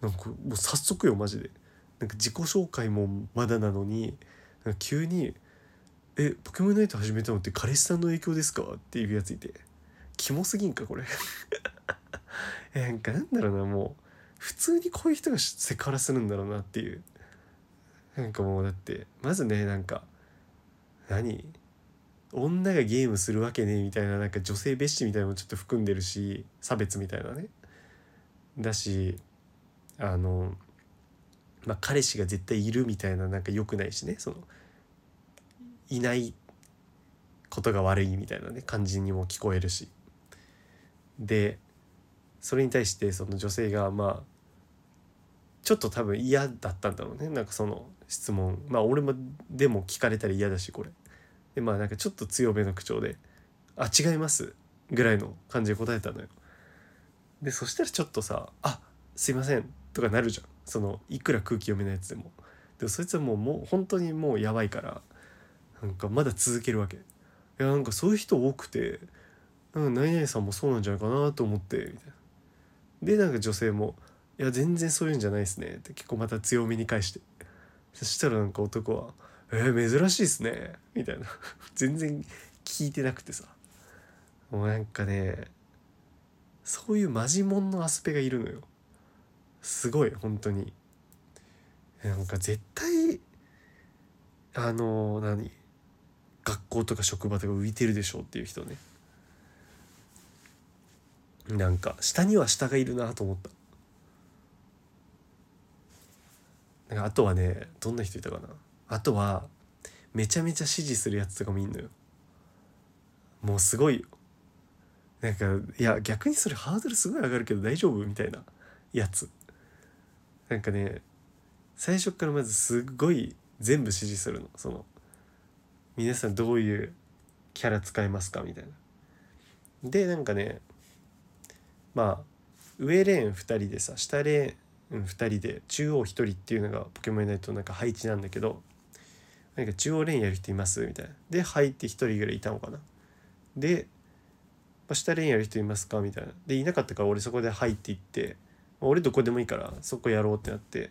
なんかもう早速よマジで。なんか自己紹介もまだなのになんか急に「えポケモンナイト始めたのって彼氏さんの影響ですか?」っていうやついて。キモすぎんかこれ。えなんかなんだろうなもう。普通にこういう人がセクハラするんだろうなっていう。なんかもうだってまずねなんか何？女がゲームするわけねみたいななんか女性蔑視みたいなのもちょっと含んでるし差別みたいなね。だしあのまあ彼氏が絶対いるみたいななんか良くないしね。そのいないことが悪いみたいなね感じにも聞こえるし。でそれに対してその女性がまあちょっと多分嫌だったんだろうね。なんかその質問。まあ俺もでも聞かれたら嫌だしこれ。でまあなんかちょっと強めの口調で「あ違います」ぐらいの感じで答えたのよ。でそしたらちょっとさ「あすいません」とかなるじゃん。そのいくら空気読めないやつでも。でもそいつはもうもう本当にもうやばいからなんかまだ続けるわけ。いやなんかそういう人多くてなんか何々さんもそうなんじゃないかなと思ってみたいな。でなんか女性も「いや全然そういうんじゃないですね」って結構また強めに返して。そしたらなんか男は「えー、珍しいっすね」みたいな。全然聞いてなくてさ。もうなんかねそういうマジモンのアスペがいるのよ。すごい本当に。なんか絶対あの何学校とか職場とか浮いてるでしょうっていう人ね。なんか下には下がいるなと思った。なんかあとはねどんな人いたかな。あとはめちゃめちゃ支持するやつとかもいんのよ。もうすごいよ。なんかいや逆にそれハードルすごい上がるけど大丈夫みたいなやつ。なんかね最初からまずすっごい全部支持するの。その皆さんどういうキャラ使いますかみたいな。でなんかねまあ上レーン2人でさ下レーン2人で中央1人っていうのがポケモンナイトのなんか配置なんだけどなんか中央レーンやる人います？みたいな。で入って1人ぐらいいたのかな。で、ま、下レーンやる人いますか？みたいな。でいなかったから俺そこで入っていって俺どこでもいいからそこやろうってなって。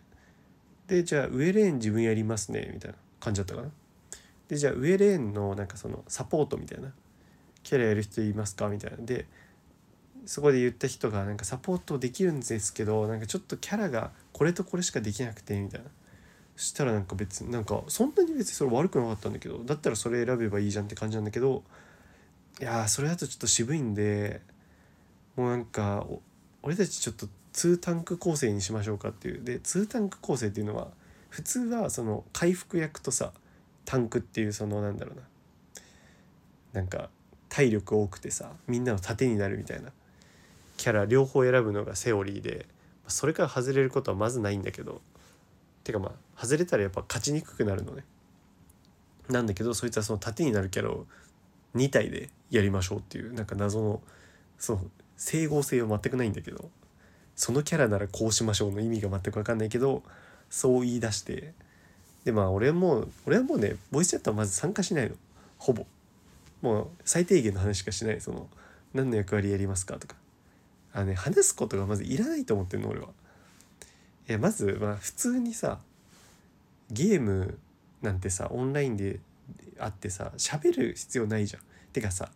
でじゃあ上レーン自分やりますねみたいな感じだったかな。でじゃあ上レーンのなんかそのサポートみたいな。キャラやる人いますか？みたいな。でそこで言った人がなんかサポートできるんですけどなんかちょっとキャラがこれとこれしかできなくてみたいな。したらなんか別になんかそんなに別にそれ悪くなかったんだけどだったらそれ選べばいいじゃんって感じなんだけどいやそれだとちょっと渋いんでもうなんか俺たちちょっと2タンク構成にしましょうかっていう。で2タンク構成っていうのは普通はその回復役とさタンクっていうそのなんだろうな。なんか体力多くてさみんなの盾になるみたいな。キャラ両方選ぶのがセオリーでそれから外れることはまずないんだけどてかまあ外れたらやっぱ勝ちにくくなるのね。なんだけどそいつはその盾になるキャラを2体でやりましょうっていうなんか謎のその整合性は全くないんだけどそのキャラならこうしましょうの意味が全く分かんないけどそう言い出してでまあ俺はもう俺はもうねボイスチャットはまず参加しないの。ほぼ。もう最低限の話しかしない。その何の役割やりますかとか。あのね話すことがまずいらないと思ってるの俺は。いやまずまあ普通にさゲームなんてさオンラインであってさ喋る必要ないじゃん。てかさ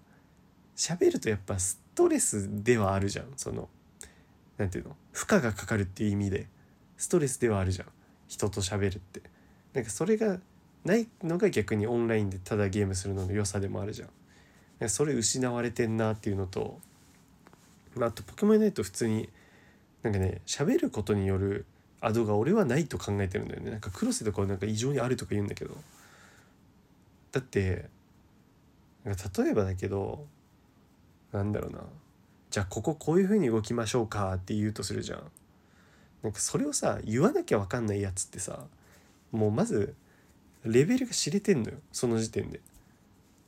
喋るとやっぱストレスではあるじゃんその何ていうの？負荷がかかるっていう意味でストレスではあるじゃん人と喋るって。なんかそれがないのが逆にオンラインでただゲームするのの良さでもあるじゃん。んそれ失われてんなっていうのとまあとポケモンユナイト普通になんかね喋ることによるアドが俺はないと考えてるんだよね。なんかクロスとかはなんか異常にあるとか言うんだけど。だってなんか例えばだけどなんだろうな。じゃあこここういう風に動きましょうかって言うとするじゃん。なんかそれをさ言わなきゃ分かんないやつってさもうまずレベルが知れてんのよ。その時点で。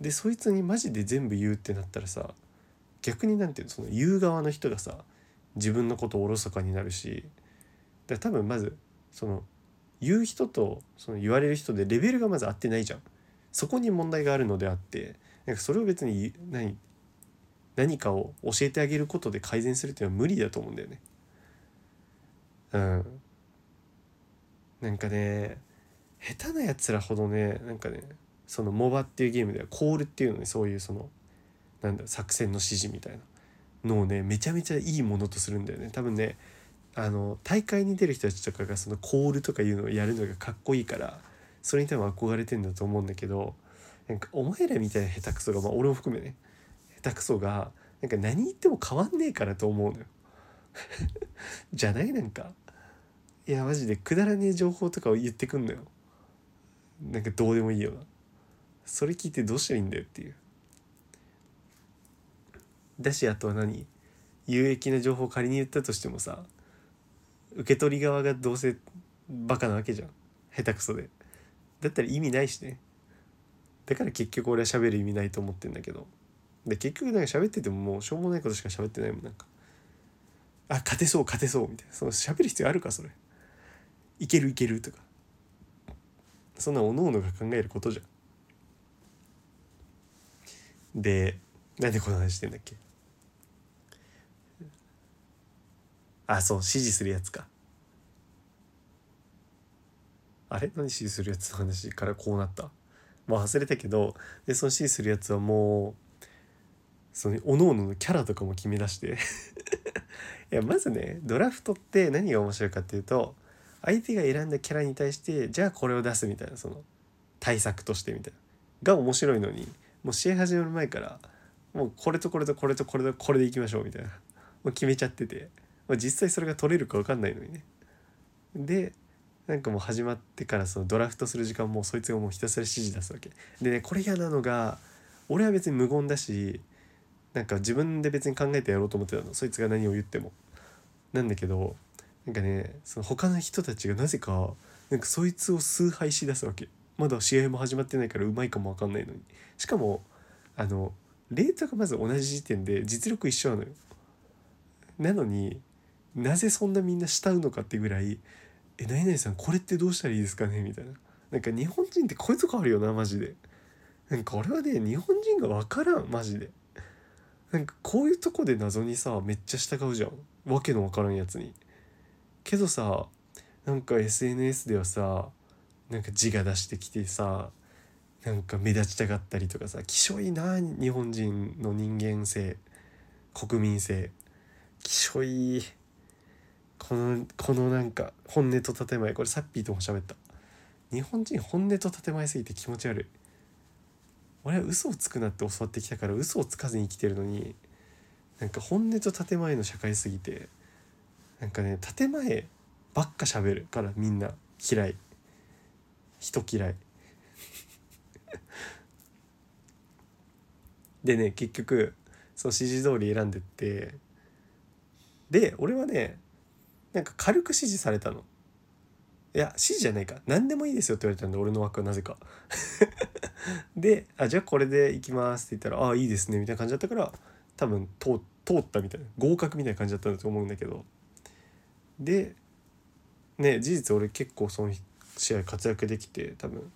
でそいつにマジで全部言うってなったらさ逆になんていうのその言う側の人がさ自分のことをおろそかになるしだ多分まずその言う人とその言われる人でレベルがまず合ってないじゃん。そこに問題があるのであってなんかそれを別に何何かを教えてあげることで改善するっていうのは無理だと思うんだよね。うん。なんかね下手なやつらほどねなんかねそのモバっていうゲームではコールっていうのにそういうそのなんだ作戦の指示みたいなのをねめちゃめちゃいいものとするんだよね。多分ねあの大会に出る人たちとかがそのコールとかいうのをやるのがかっこいいからそれに多分憧れてんだと思うんだけどなんかお前らみたいな下手くそがまあ俺も含めね下手くそがなんか何言っても変わんねえからと思うのよ。じゃないなんか。いやマジでくだらねえ情報とかを言ってくんのよ。なんかどうでもいいよな。それ聞いてどうしたらいいんだよっていう。だしあとは何？有益な情報を仮に言ったとしてもさ受け取り側がどうせバカなわけじゃん。下手くそで。だったら意味ないしね。だから結局俺は喋る意味ないと思ってんだけど。で結局なんか喋っててももうしょうもないことしか喋ってないもんなんか。あ勝てそう勝てそうみたいな。その喋る必要あるかそれ。いけるいけるとか。そんなおのおのが考えることじゃん。でなんでこの話してんだっけ？あそう指示するやつか。あれ？何指示するやつの話からこうなった？もう忘れたけどでその指示するやつはもうその各々のキャラとかも決め出して。いやまずねドラフトって何が面白いかっていうと相手が選んだキャラに対してじゃあこれを出すみたいなその対策としてみたいな。が面白いのにもう試合始まる前からもうこれとこれとこれとこれとこれでいきましょうみたいな。もう決めちゃってて、ま、実際それが取れるか分かんないのにね。でなんかもう始まってからそのドラフトする時間もそいつがもうひたすら指示出すわけ。でねこれ嫌なのが俺は別に無言だしなんか自分で別に考えてやろうと思ってたの。そいつが何を言っても。なんだけどなんかねその他の人たちがなぜかなんかそいつを崇拝しだすわけ。まだ試合も始まってないからうまいかも分かんないのに。しかもあのレートがまず同じ時点で実力一緒なのよ。なのになぜそんなみんな慕うのかってぐらい「え何々さんこれってどうしたらいいですかね?」みたいな。なんか日本人ってこういうとこあるよなマジで。なんか俺はね日本人が分からんマジで。なんかこういうとこで謎にさめっちゃ従うじゃん。わけのわからんやつに。けどさなんか SNS ではさなんか字が出してきてさなんか目立ちたがったりとかさきしょいな日本人の人間性。国民性。きしょい。このこのなんか本音と建前これサッピーとも喋った。日本人本音と建前すぎて気持ち悪い。俺は嘘をつくなって教わってきたから嘘をつかずに生きてるのになんか本音と建前の社会すぎてなんかね建前ばっか喋るからみんな。嫌い。人嫌い。でね結局その指示通り選んでって。で俺はねなんか軽く指示されたの。いや指示じゃないか。何でもいいですよって言われたんで俺の枠はなぜか。であじゃあこれでいきますって言ったらああいいですねみたいな感じだったから多分通通ったみたいな合格みたいな感じだったんだと思うんだけど。でね事実俺結構その試合活躍できて多分。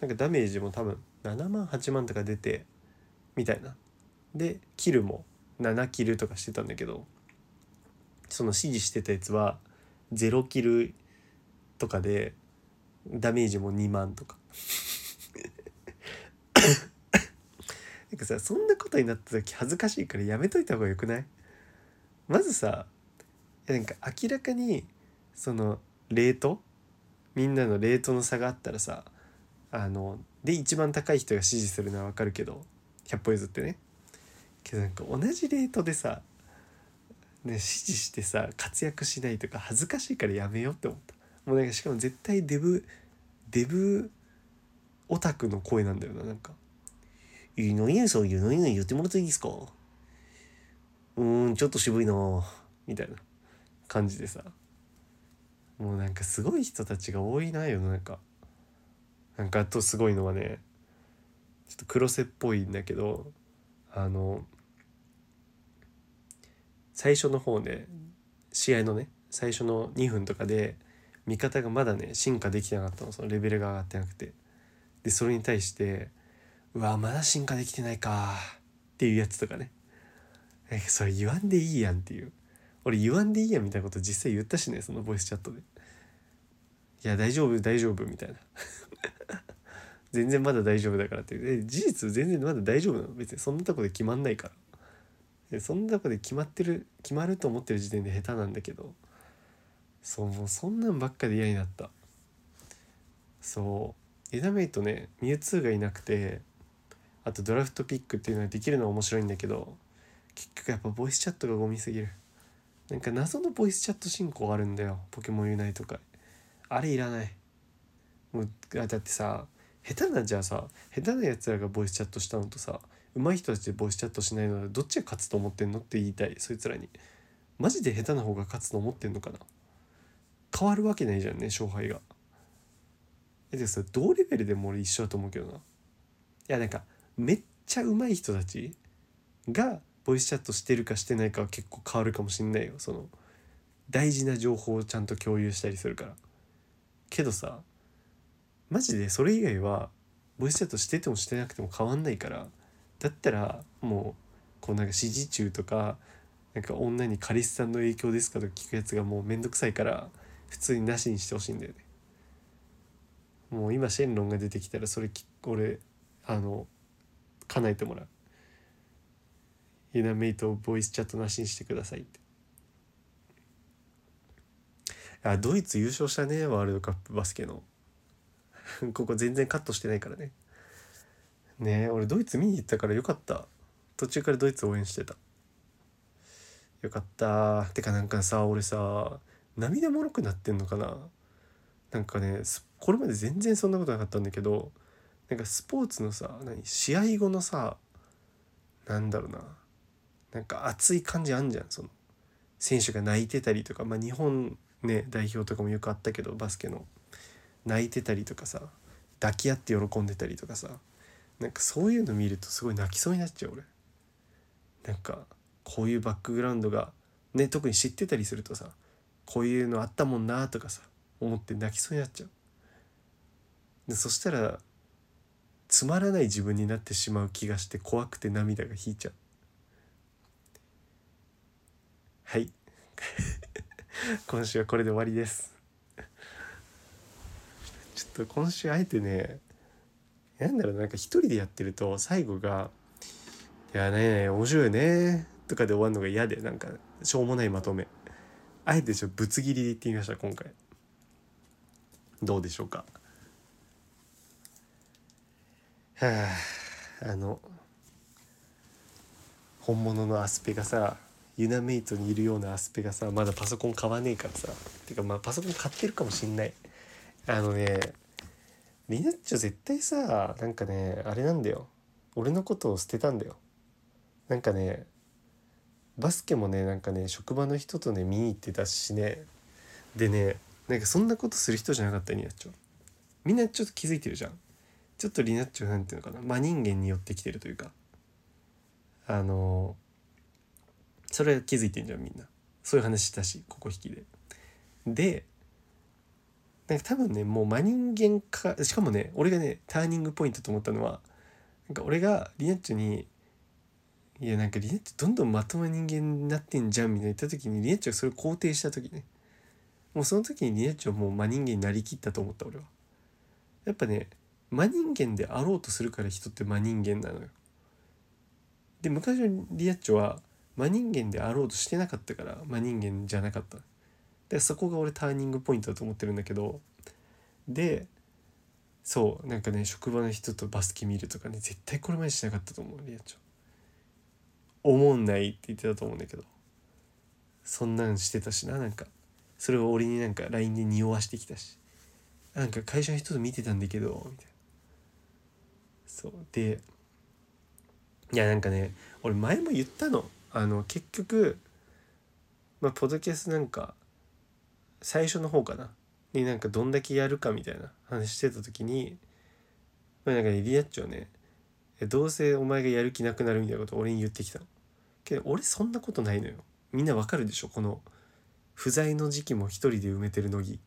なんかダメージも多分7万8万とか出てみたいな。でキルも7キルとかしてたんだけど。その指示してたやつは0キルとかでダメージも2万とか。なんかさそんなことになった時恥ずかしいからやめといた方がよくない？まずさなんか明らかにそのレート？みんなのレートの差があったらさあので一番高い人が支持するのは分かるけど100歩譲ってね。けどなんか同じレートでさ、ね、支持してさ活躍しないとか恥ずかしいからやめようって思った。もうなんかしかも絶対デブデブオタクの声なんだよななんか「いいのにそういうのに言ってもらっていいですか?」うんちょっと渋いなみたいな感じでさ。もうなんかすごい人たちが多いな世の中なんかあとすごいのはねちょっと黒瀬っぽいんだけどあの最初の方で試合のね最初の2分とかで見方がまだね進化できてなかったの。そのレベルが上がってなくて。でそれに対してうわまだ進化できてないかっていうやつとかね。えそれ言わんでいいやんっていう。俺言わんでいいやんみたいなこと実際言ったしねそのボイスチャットで。いや大丈夫大丈夫みたいな。全然まだ大丈夫だからっていう。事実全然まだ大丈夫なの？別にそんなとこで決まんないからでそんなとで決まってる決まると思ってる時点で下手なんだけどそうもうそんなんばっかで嫌になった。そう。エダメイトねミュウツーがいなくてあとドラフトピックっていうのができるのは面白いんだけど結局やっぱボイスチャットがゴミすぎる。なんか謎のボイスチャット信仰あるんだよポケモンユナイトかあれいらない。もうだってさ下手なじゃあさ下手なやつらがボイスチャットしたのとさ上手い人たちでボイスチャットしないのでどっちが勝つと思ってんのって言いたい。そいつらに。マジで下手な方が勝つと思ってんのかな。変わるわけないじゃんね勝敗が。えでさ同レベルでも俺一緒だと思うけどな。いやなんかめっちゃ上手い人たちがボイスチャットしてるかしてないかは結構変わるかもしんないよ。その大事な情報をちゃんと共有したりするから。けどさマジでそれ以外はボイスチャットしててもしてなくても変わんないからだったらもうこうなんか指示中とかなんか女に彼氏さんの影響ですかとか聞くやつがもうめんどくさいから普通になしにしてほしいんだよね。もう今シェンロンが出てきたらそれ俺あの叶えてもらう。ユナメイトボイスチャットなしにしてくださいって。あドイツ優勝したねワールドカップバスケの。ここ全然カットしてないからね。ね俺ドイツ見に行ったからよかった。途中からドイツ応援してた。よかった。てかなんかさ俺さ涙もろくなってんのかな。なんかねこれまで全然そんなことなかったんだけどなんかスポーツのさ何試合後のさなんだろうな。なんか熱い感じあんじゃんその。選手が泣いてたりとかまあ日本ね代表とかもよくあったけどバスケの。泣いてたりとかさ抱き合って喜んでたりとかさ。なんかそういうの見るとすごい泣きそうになっちゃう俺。なんかこういうバックグラウンドがね特に知ってたりするとさこういうのあったもんなとかさ思って泣きそうになっちゃう。でそしたらつまらない自分になってしまう気がして怖くて涙が引いちゃう。はい。今週はこれで終わりです。ちょっと今週あえてねなんだろうなんか一人でやってると最後が「いやね面白いね」とかで終わるのが嫌でなんかしょうもないまとめ。あえてちょっとぶつ切りで言ってみました今回。どうでしょうか。はああの本物のアスペがさユナメイトにいるようなアスペがさまだパソコン買わねえからさてかまあパソコン買ってるかもしんない。あのねリナッチョ絶対さなんかねあれなんだよ。俺のことを捨てたんだよ。なんかねバスケもねなんかね職場の人とね見に行ってたしね。でねなんかそんなことする人じゃなかったリナッチョみんなちょっと気づいてるじゃん。ちょっとリナッチョなんていうのかな。真人間に寄ってきてるというか。あのそれは気づいてんじゃんみんな。そういう話したしここ引きで。でなんか多分ねもう真人間かしかもね俺がねターニングポイントと思ったのはなんか俺がリナッチョに「いやなんかリナッチョどんどんまともな人間になってんじゃん」みたいな言った時にリナッチョがそれを肯定した時ねもうその時にリナッチョはもう真人間になりきったと思った俺はやっぱね真人間であろうとするから人って真人間なのよ。で昔のリアッチョは真人間であろうとしてなかったから真人間じゃなかった。でそこが俺ターニングポイントだと思ってるんだけど。でそうなんかね職場の人とバスケ見るとかね絶対これまでしなかったと思うリアッチョ。思んないって言ってたと思うんだけど。そんなんしてたしななんか。それを俺になんか LINE で匂わしてきたし。なんか会社の人と見てたんだけどみたいな。そうでいやなんかね俺前も言ったの。あの結局まあポッドキャストなんか最初の方かな。になんかどんだけやるかみたいな話してた時にまあなんかねリアッチョねどうせお前がやる気なくなるみたいなこと俺に言ってきたの。けど俺そんなことないのよ。みんなわかるでしょ？この不在の時期も一人で埋めてる乃木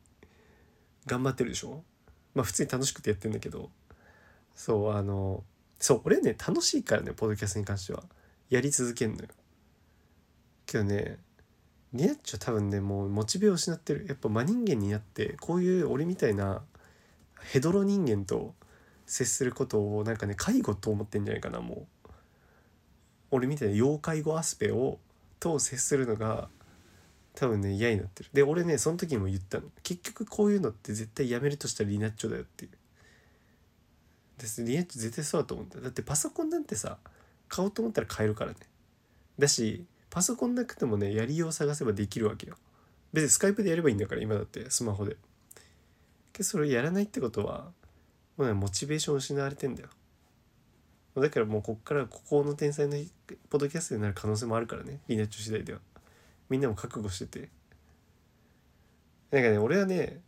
頑張ってるでしょ？まあ普通に楽しくてやってんだけど。そうあのそう俺ね楽しいからねポッドキャストに関しては。やり続けんのよ。けどねリナッチョ多分ねもうモチベを失ってる。やっぱ真人間になってこういう俺みたいなヘドロ人間と接することをなんかね介護と思ってんじゃないかなもう。俺みたいな要介護アスペをと接するのが多分ね嫌になってる。で俺ねその時にも言ったの。結局こういうのって絶対やめるとしたらリナッチョだよっていう。です。リナッチョ絶対そうだと思うんだ。だってパソコンなんてさ買おうと思ったら買えるからね。だしパソコンなくてもねやりよう探せばできるわけよ。別にスカイプでやればいいんだから今だってスマホで。けそれやらないってことはもうねモチベーション失われてんだよ。だからもうこっからここの天才のポッドキャストになる可能性もあるからねリナッチョ次第では。みんなも覚悟してて。なんかね俺はね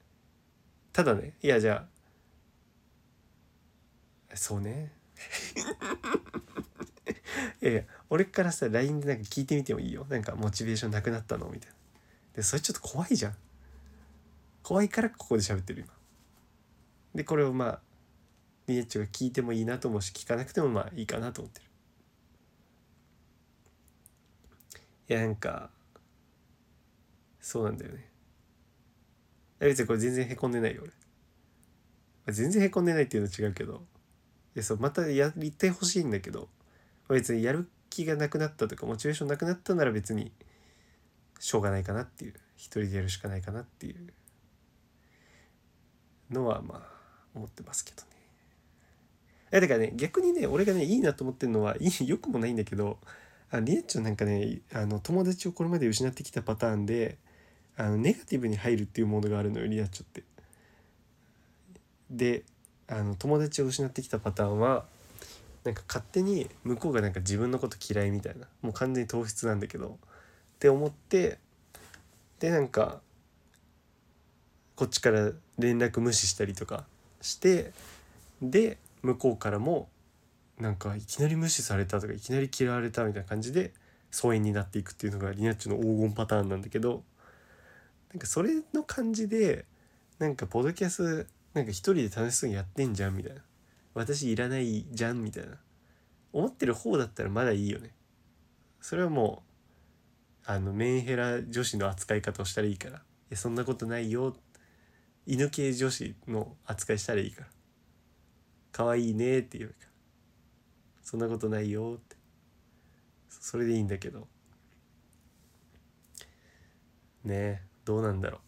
ただねいやじゃあそうね。いやいや俺からさ LINE でなんか聞いてみてもいいよ。なんかモチベーションなくなったの？みたいな。でそれちょっと怖いじゃん。怖いからここで喋ってる今。でこれをまあリエッチが聞いてもいいなと思うし聞かなくてもまあいいかなと思ってる。いやなんかそうなんだよね。別にこれ全然へこんでないよ俺。全然へこんでないっていうの違うけど。いやそうまたやりてほしいんだけど。別にやる気がなくなったとかモチベーションなくなったなら別にしょうがないかなっていう一人でやるしかないかなっていうのはまあ思ってますけどね。いやだからね逆にね俺がねいいなと思ってるのはいいよくもないんだけどあリエッチョなんかねあの友達をこれまで失ってきたパターンであのネガティブに入るっていうモードがあるのよリアッチョって。であの友達を失ってきたパターンはなんか勝手に向こうがなんか自分のこと嫌いみたいな。もう完全に糖質なんだけど。って思って。でなんかこっちから連絡無視したりとかして。で向こうからもなんかいきなり無視されたとかいきなり嫌われたみたいな感じで疎遠になっていくっていうのがリナッチの黄金パターンなんだけど。なんかそれの感じでなんかポドキャスなんか一人で楽しそうにやってんじゃんみたいな。私いらないじゃんみたいな。思ってる方だったらまだいいよね。それはもうあのメンヘラ女子の扱い方をしたらいいから「いそんなことないよ」犬系女子の扱いしたらいいから「可愛いね」って言うから「そんなことないよ」って。それでいいんだけど。ねえどうなんだろ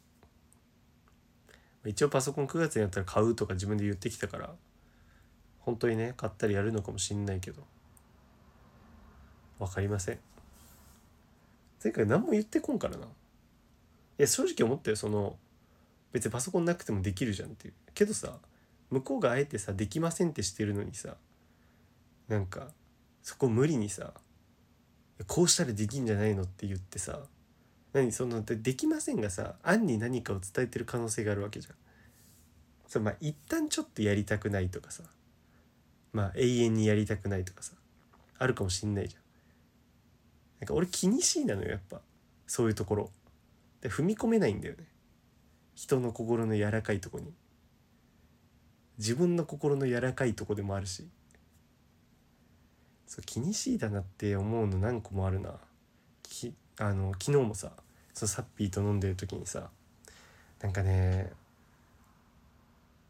う。一応パソコン9月になったら買うとか自分で言ってきたから。本当にね買ったりやるのかもしんないけど。分かりません。前回何も言ってこんからな。いや正直思ったよ。その別にパソコンなくてもできるじゃんっていう。けどさ向こうがあえてさできませんってしてるのにさなんかそこ無理にさこうしたらできんじゃないのって言ってさ何そのできませんがさ案に何かを伝えてる可能性があるわけじゃん。そうまあ一旦ちょっとやりたくないとかさまあ永遠にやりたくないとかさあるかもしんないじゃん。なんか俺気にしいなのよやっぱそういうところ。で踏み込めないんだよね。人の心の柔らかいとこに。自分の心の柔らかいとこでもあるし。そう気にしいだなって思うの何個もあるな。きあの昨日もさそのサッピーと飲んでる時にさなんかね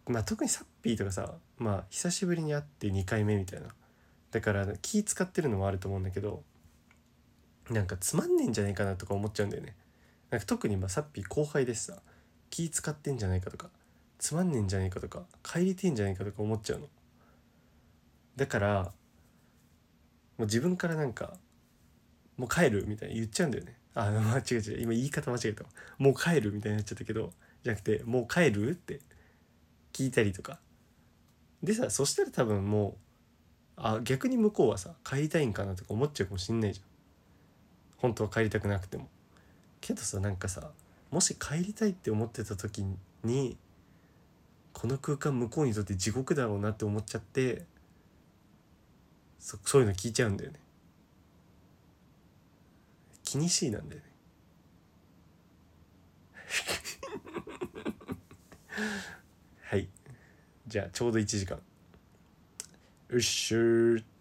まあ特にサッピーとかさまあ久しぶりに会って2回目みたいな。だから気使ってるのもあると思うんだけどなんかつまんねえんじゃないかなとか思っちゃうんだよね。なんか特にまあサッピー後輩でさ気使ってんじゃないかとかつまんねえんじゃないかとか帰りてんじゃないかとか思っちゃうの。だからもう自分からなんかもう帰るみたいに言っちゃうんだよね。あ間違え違う今言い方間違えたもう帰るみたいになっちゃったけどじゃなくてもう帰るって聞いたりとかでさそしたら多分もうあ逆に向こうはさ帰りたいんかなとか思っちゃうかもしんないじゃん。本当は帰りたくなくても。けどさなんかさもし帰りたいって思ってた時にこの空間向こうにとって地獄だろうなって思っちゃってそそういうの聞いちゃうんだよね。気にしいなんだよね。はい。じゃあちょうど1時間。うっしゅー。